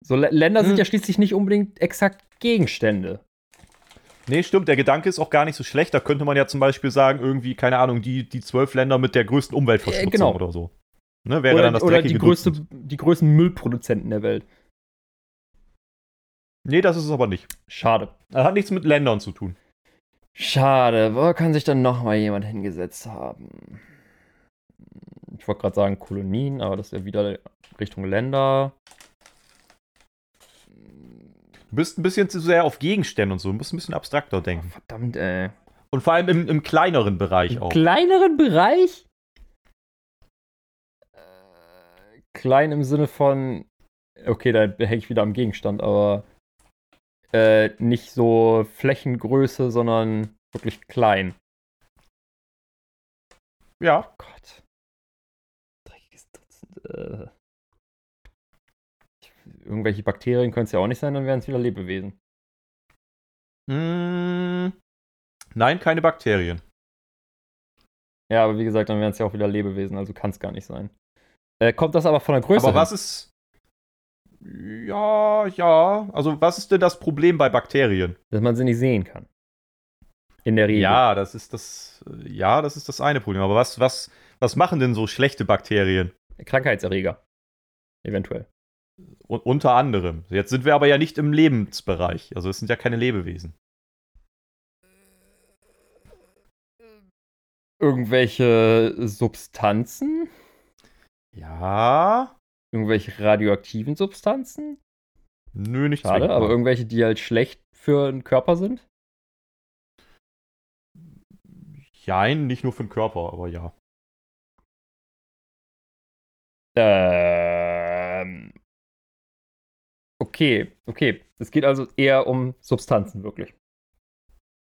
So, Lä- Länder sind Hm. ja schließlich nicht unbedingt exakt Gegenstände. Nee, stimmt, der Gedanke ist auch gar nicht so schlecht. Da könnte man ja zum Beispiel sagen, irgendwie, keine Ahnung, die, die zwölf Länder mit der größten Umweltverschmutzung Äh, genau. oder so. Ne, wäre oder dann das oder die, größte, die größten Müllproduzenten der Welt. Nee, das ist es aber nicht. Schade. Das hat nichts mit Ländern zu tun. Schade. Wo kann sich dann noch mal jemand hingesetzt haben? Ich wollte gerade sagen Kolonien, aber das wäre wieder Richtung Länder. Du bist ein bisschen zu sehr auf Gegenstände und so. Du musst ein bisschen abstrakter denken. Verdammt, ey. Und vor allem im, im kleineren Bereich Im auch. kleineren Bereich? klein im Sinne von, okay, da hänge ich wieder am Gegenstand, aber äh, nicht so Flächengröße, sondern wirklich klein. Ja. Oh Gott. Dreckiges Dutzend. Äh. Irgendwelche Bakterien können es ja auch nicht sein, dann wären es wieder Lebewesen. Mm, nein, keine Bakterien. Ja, aber wie gesagt, dann wären es ja auch wieder Lebewesen, also kann es gar nicht sein. Äh, kommt das aber von der Größe Aber hin? was ist. Ja, ja. Also, was ist denn das Problem bei Bakterien? Dass man sie nicht sehen kann. In der Regel. Ja, das ist das. Ja, das ist das eine Problem. Aber was, was, was machen denn so schlechte Bakterien? Krankheitserreger. Eventuell. Unter anderem. Jetzt sind wir aber ja nicht im Lebensbereich. Also, es sind ja keine Lebewesen. Irgendwelche Substanzen? Ja. Irgendwelche radioaktiven Substanzen? Nö, nicht Schade, zwingend. aber irgendwelche, die halt schlecht für den Körper sind? Jein, nicht nur für den Körper, aber ja. Ähm. Okay, okay. Es geht also eher um Substanzen, wirklich.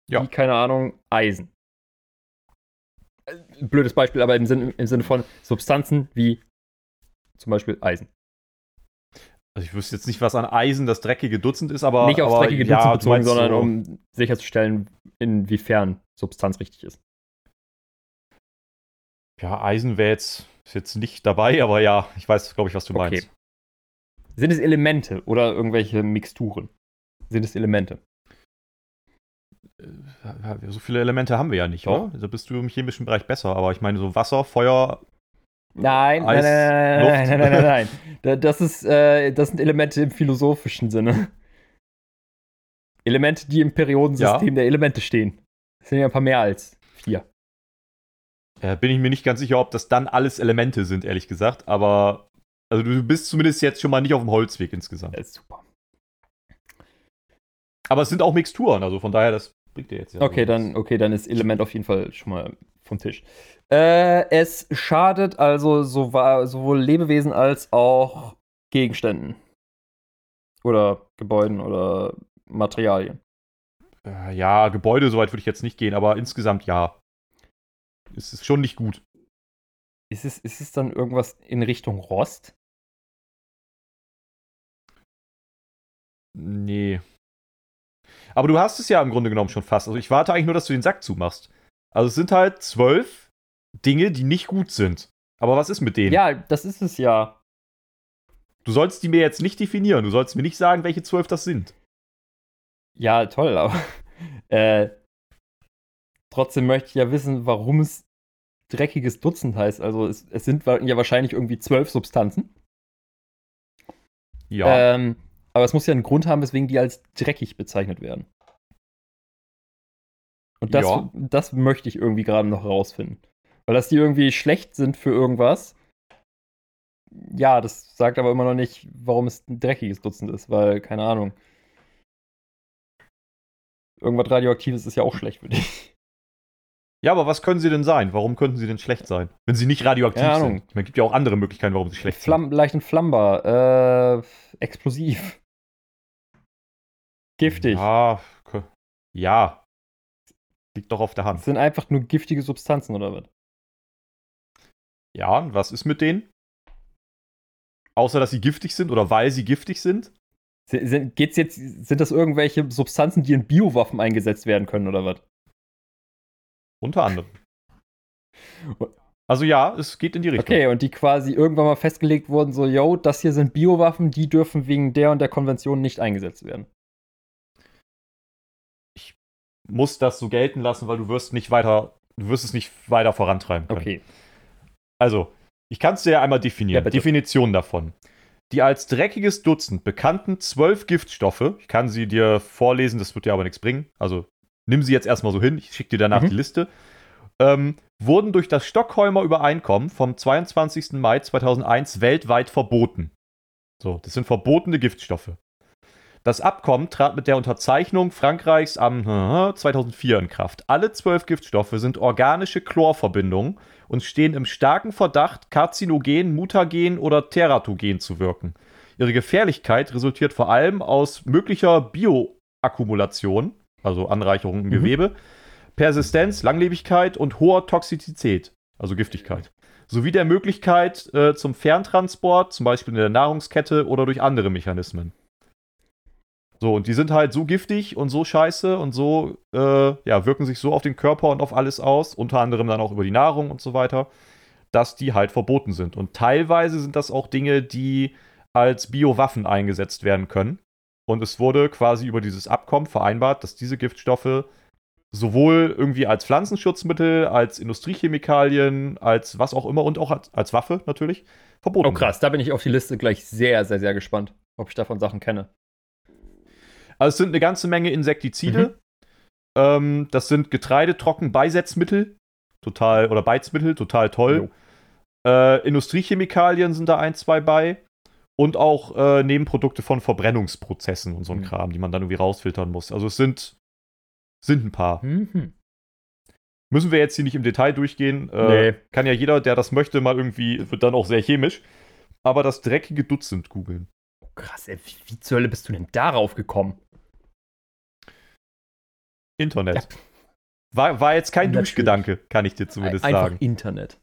Ja. Wie, keine Ahnung, Eisen. Äh, Blödes Beispiel, aber im Sinne, im Sinne von Substanzen wie zum Beispiel Eisen. Also ich wüsste jetzt nicht, was an Eisen das dreckige Dutzend ist, aber. Nicht aufs dreckige ja, Dutzend du bezogen, sondern so, um sicherzustellen, inwiefern Substanz richtig ist. Ja, Eisen wäre jetzt, ist jetzt nicht dabei, aber ja, ich weiß, glaube ich, was du Okay. meinst. Sind es Elemente oder irgendwelche Mixturen? Sind es Elemente? Äh, So viele Elemente haben wir ja nicht, oder? Da bist du im chemischen Bereich besser, aber ich meine, so Wasser, Feuer. Nein, Eis, nein, nein, Luft. nein, nein, nein, nein, nein. Da- Das, ist, äh, das sind Elemente im philosophischen Sinne. Elemente, die im Periodensystem der Elemente stehen. Das sind ja ein paar mehr als vier. Äh, bin ich mir nicht ganz sicher, ob das dann alles Elemente sind, ehrlich gesagt, aber. Also du bist zumindest jetzt schon mal nicht auf dem Holzweg insgesamt. Das ist super. Aber es sind auch Mixturen, also von daher, das bringt dir jetzt ja. Okay, dann, okay, dann ist Element auf jeden Fall schon mal vom Tisch. Äh, es schadet also so, sowohl Lebewesen als auch Gegenständen. Oder Gebäuden oder Materialien. Äh, ja, Gebäude, soweit würde ich jetzt nicht gehen, aber insgesamt ja. Es ist schon nicht gut. Ist es, ist es dann irgendwas in Richtung Rost? Nee. Aber du hast es ja im Grunde genommen schon fast. Also ich warte eigentlich nur, dass du den Sack zumachst. Also es sind halt zwölf Dinge, die nicht gut sind. Aber was ist mit denen? Ja, das ist es ja. Du sollst die mir jetzt nicht definieren. Du sollst mir nicht sagen, welche zwölf das sind. Ja, toll, aber äh, trotzdem möchte ich ja wissen, warum es dreckiges Dutzend heißt. Also es, es sind ja wahrscheinlich irgendwie zwölf Substanzen. Ja. Ähm, aber es muss ja einen Grund haben, weswegen die als dreckig bezeichnet werden. Und das, Ja. das möchte ich irgendwie gerade noch rausfinden. Weil dass die irgendwie schlecht sind für irgendwas. Ja, das sagt aber immer noch nicht, warum es ein dreckiges Dutzend ist, weil, keine Ahnung. Irgendwas Radioaktives ist ja auch schlecht für dich. ja, aber was können sie denn sein? Warum könnten sie denn schlecht sein? Wenn sie nicht radioaktiv Ahnung. sind. Man gibt ja auch andere Möglichkeiten, warum sie schlecht Flamm, leicht entflammbar, äh, explosiv. Giftig. Ja, ja. Liegt doch auf der Das Hand. sind einfach nur giftige Substanzen oder was? Ja, und was ist mit denen? Außer, dass sie giftig sind oder weil sie giftig sind? Sind, sind, geht's jetzt, sind das irgendwelche Substanzen, die in Biowaffen eingesetzt werden können oder was? Unter anderem. Also ja, es geht in die Richtung. Okay, und die quasi irgendwann mal festgelegt wurden, so, yo, das hier sind Biowaffen, die dürfen wegen der und der Konvention nicht eingesetzt werden. Muss das so gelten lassen, weil du wirst nicht weiter, du wirst es nicht weiter vorantreiben können. Okay. Also, ich kann es dir ja einmal Ja, definieren. bitte. Definition davon. Die als dreckiges Dutzend bekannten zwölf Giftstoffe, ich kann sie dir vorlesen, das wird dir aber nichts bringen. Also nimm sie jetzt erstmal so hin, ich schicke dir danach Mhm. die Liste. Ähm, wurden durch das Stockholmer Übereinkommen vom 22. Mai 2001 weltweit verboten. So, das sind verbotene Giftstoffe. Das Abkommen trat mit der Unterzeichnung Frankreichs am 2004 in Kraft. Alle zwölf Giftstoffe sind organische Chlorverbindungen und stehen im starken Verdacht, karzinogen, mutagen oder teratogen zu wirken. Ihre Gefährlichkeit resultiert vor allem aus möglicher Bioakkumulation, also Anreicherung im Mhm. Gewebe, Persistenz, Langlebigkeit und hoher Toxizität, also Giftigkeit, sowie der Möglichkeit äh, zum Ferntransport, zum Beispiel in der Nahrungskette oder durch andere Mechanismen. So, und die sind halt so giftig und so scheiße und so, äh, ja, wirken sich so auf den Körper und auf alles aus, unter anderem dann auch über die Nahrung und so weiter, dass die halt verboten sind. Und teilweise sind das auch Dinge, die als Biowaffen eingesetzt werden können. Und es wurde quasi über dieses Abkommen vereinbart, dass diese Giftstoffe sowohl irgendwie als Pflanzenschutzmittel, als Industriechemikalien, als was auch immer und auch als, als Waffe natürlich verboten Oh krass, da bin ich auf die Liste gleich sehr, sehr, sehr gespannt, ob ich davon Sachen kenne. Also es sind eine ganze Menge Insektizide. Ähm, das sind Getreidetrockenbeisetzmittel. Total, oder Beizmittel, total toll. Äh, Industriechemikalien sind da ein, zwei bei. Und auch äh, Nebenprodukte von Verbrennungsprozessen und so ein Mhm. Kram, die man dann irgendwie rausfiltern muss. Also es sind, sind ein paar. Mhm. Müssen wir jetzt hier nicht im Detail durchgehen. Äh, Nee. Kann ja jeder, der das möchte, mal irgendwie, wird dann auch sehr chemisch. Aber das dreckige Dutzend googeln. Krass, ey, wie, wie zur Hölle bist du denn darauf gekommen? Internet. War, war jetzt kein Natürlich. Duschgedanke, kann ich dir zumindest Einfach sagen. Internet.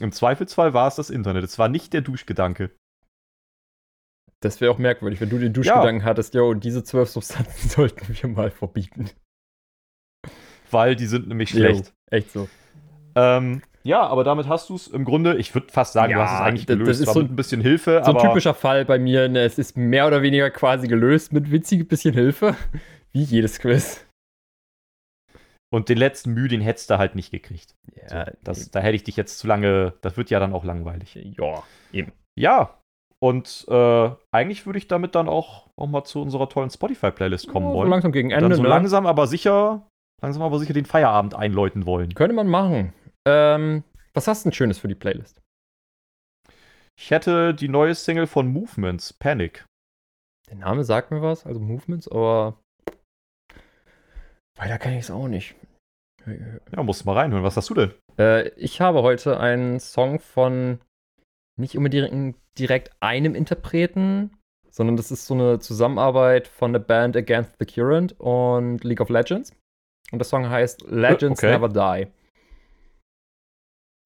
Im Zweifelsfall war es das Internet. Es war nicht der Duschgedanke. Das wäre auch merkwürdig, wenn du den Duschgedanken hattest, yo, diese zwölf Substanzen sollten wir mal verbieten. Weil die sind nämlich schlecht. Jo, echt so. Ähm, ja, aber damit hast du es im Grunde, ich würde fast sagen, du Ja, hast es eigentlich das- das gelöst. ist so ein bisschen Hilfe, So ein typischer Fall bei mir, ne, es ist mehr oder weniger quasi gelöst mit witzig bisschen Hilfe. Wie jedes Quiz. und den letzten Mühe, den hättest du halt nicht gekriegt. So, Ja, das, da hätte ich dich jetzt zu lange, das wird ja dann auch langweilig. ja, eben. Ja, und äh, eigentlich würde ich damit dann auch, auch mal zu unserer tollen Spotify-Playlist kommen Ja, so wollen. langsam gegen Ende, dann so ne? langsam aber sicher, langsam aber sicher den Feierabend einläuten wollen. Könnte man machen. Ähm, was hast du denn Schönes für die Playlist? Ich hätte die neue Single von Movements, Panic. Der Name sagt mir was, also Movements, aber weiter kann ich es auch nicht. Ja, musst du mal reinhören. Was hast du denn? Äh, ich habe heute einen Song von nicht unbedingt direkt einem Interpreten, sondern das ist so eine Zusammenarbeit von der Band Against the Current und League of Legends. Und der Song heißt Legends okay. Never Die.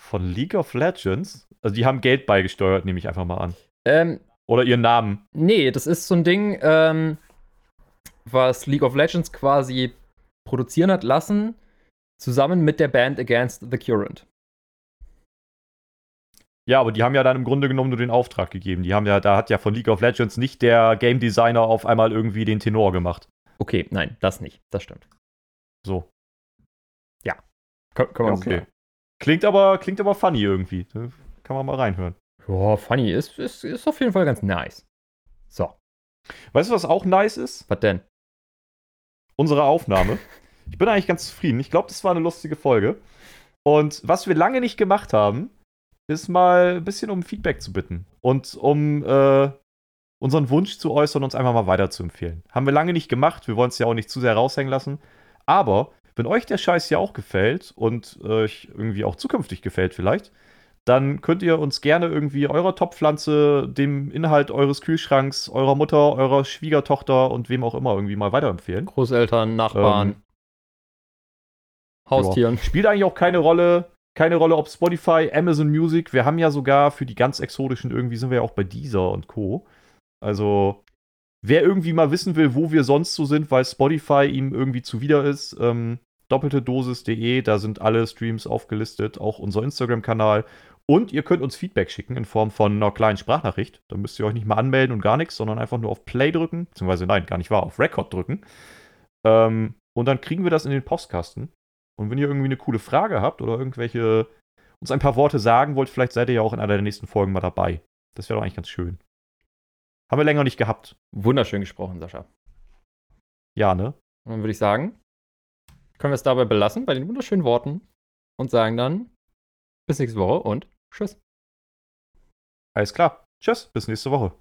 Von League of Legends? Also die haben Geld beigesteuert, nehme ich einfach mal an. Ähm, Oder ihren Namen. nee, das ist so ein Ding, ähm, was League of Legends quasi produzieren hat lassen, zusammen mit der Band Against the Current. Ja, aber die haben ja dann im Grunde genommen nur den Auftrag gegeben. Die haben ja, da hat ja von League of Legends nicht der Game Designer auf einmal irgendwie den Tenor gemacht. Okay, nein, das nicht. Das stimmt. So. Kann, kann man Okay. Klingt aber, klingt aber funny irgendwie. Da Kann man mal reinhören. Ja, funny. Ist, ist, ist auf jeden Fall ganz nice. So, Weißt du, was auch nice ist? was denn? Unsere Aufnahme. Ich bin eigentlich ganz zufrieden. Ich glaube, das war eine lustige Folge. Und was wir lange nicht gemacht haben, ist mal ein bisschen um Feedback zu bitten. Und um äh, unseren Wunsch zu äußern, uns einfach mal weiter zu empfehlen. Haben wir lange nicht gemacht. Wir wollen es ja auch nicht zu sehr raushängen lassen. Aber wenn euch der Scheiß ja auch gefällt und euch irgendwie auch zukünftig gefällt vielleicht, dann könnt ihr uns gerne irgendwie eurer Topfpflanze, dem Inhalt eures Kühlschranks, eurer Mutter, eurer Schwiegertochter und wem auch immer irgendwie mal weiterempfehlen. Großeltern, Nachbarn, Ähm, Haustieren. Spielt eigentlich auch keine Rolle, keine Rolle, ob Spotify, Amazon Music. Wir haben ja sogar für die ganz exotischen irgendwie sind wir ja auch bei Deezer und Co. Also, wer irgendwie mal wissen will, wo wir sonst so sind, weil Spotify ihm irgendwie zuwider ist, ähm, doppelte Dosis.de, da sind alle Streams aufgelistet, auch unser Instagram-Kanal. Und ihr könnt uns Feedback schicken in Form von einer kleinen Sprachnachricht. Da müsst ihr euch nicht mal anmelden und gar nichts, sondern einfach nur auf Play drücken. Beziehungsweise, nein, gar nicht wahr, auf Record drücken. Ähm, und dann kriegen wir das in den Postkasten. Und wenn ihr irgendwie eine coole Frage habt oder irgendwelche uns ein paar Worte sagen wollt, vielleicht seid ihr ja auch in einer der nächsten Folgen mal dabei. Das wäre doch eigentlich ganz schön. Haben wir länger nicht gehabt. Wunderschön gesprochen, Sascha. Ja, ne? Und dann würde ich sagen, können wir es dabei belassen, bei den wunderschönen Worten. Und sagen dann, bis nächste Woche und tschüss. Alles klar. Tschüss, bis nächste Woche.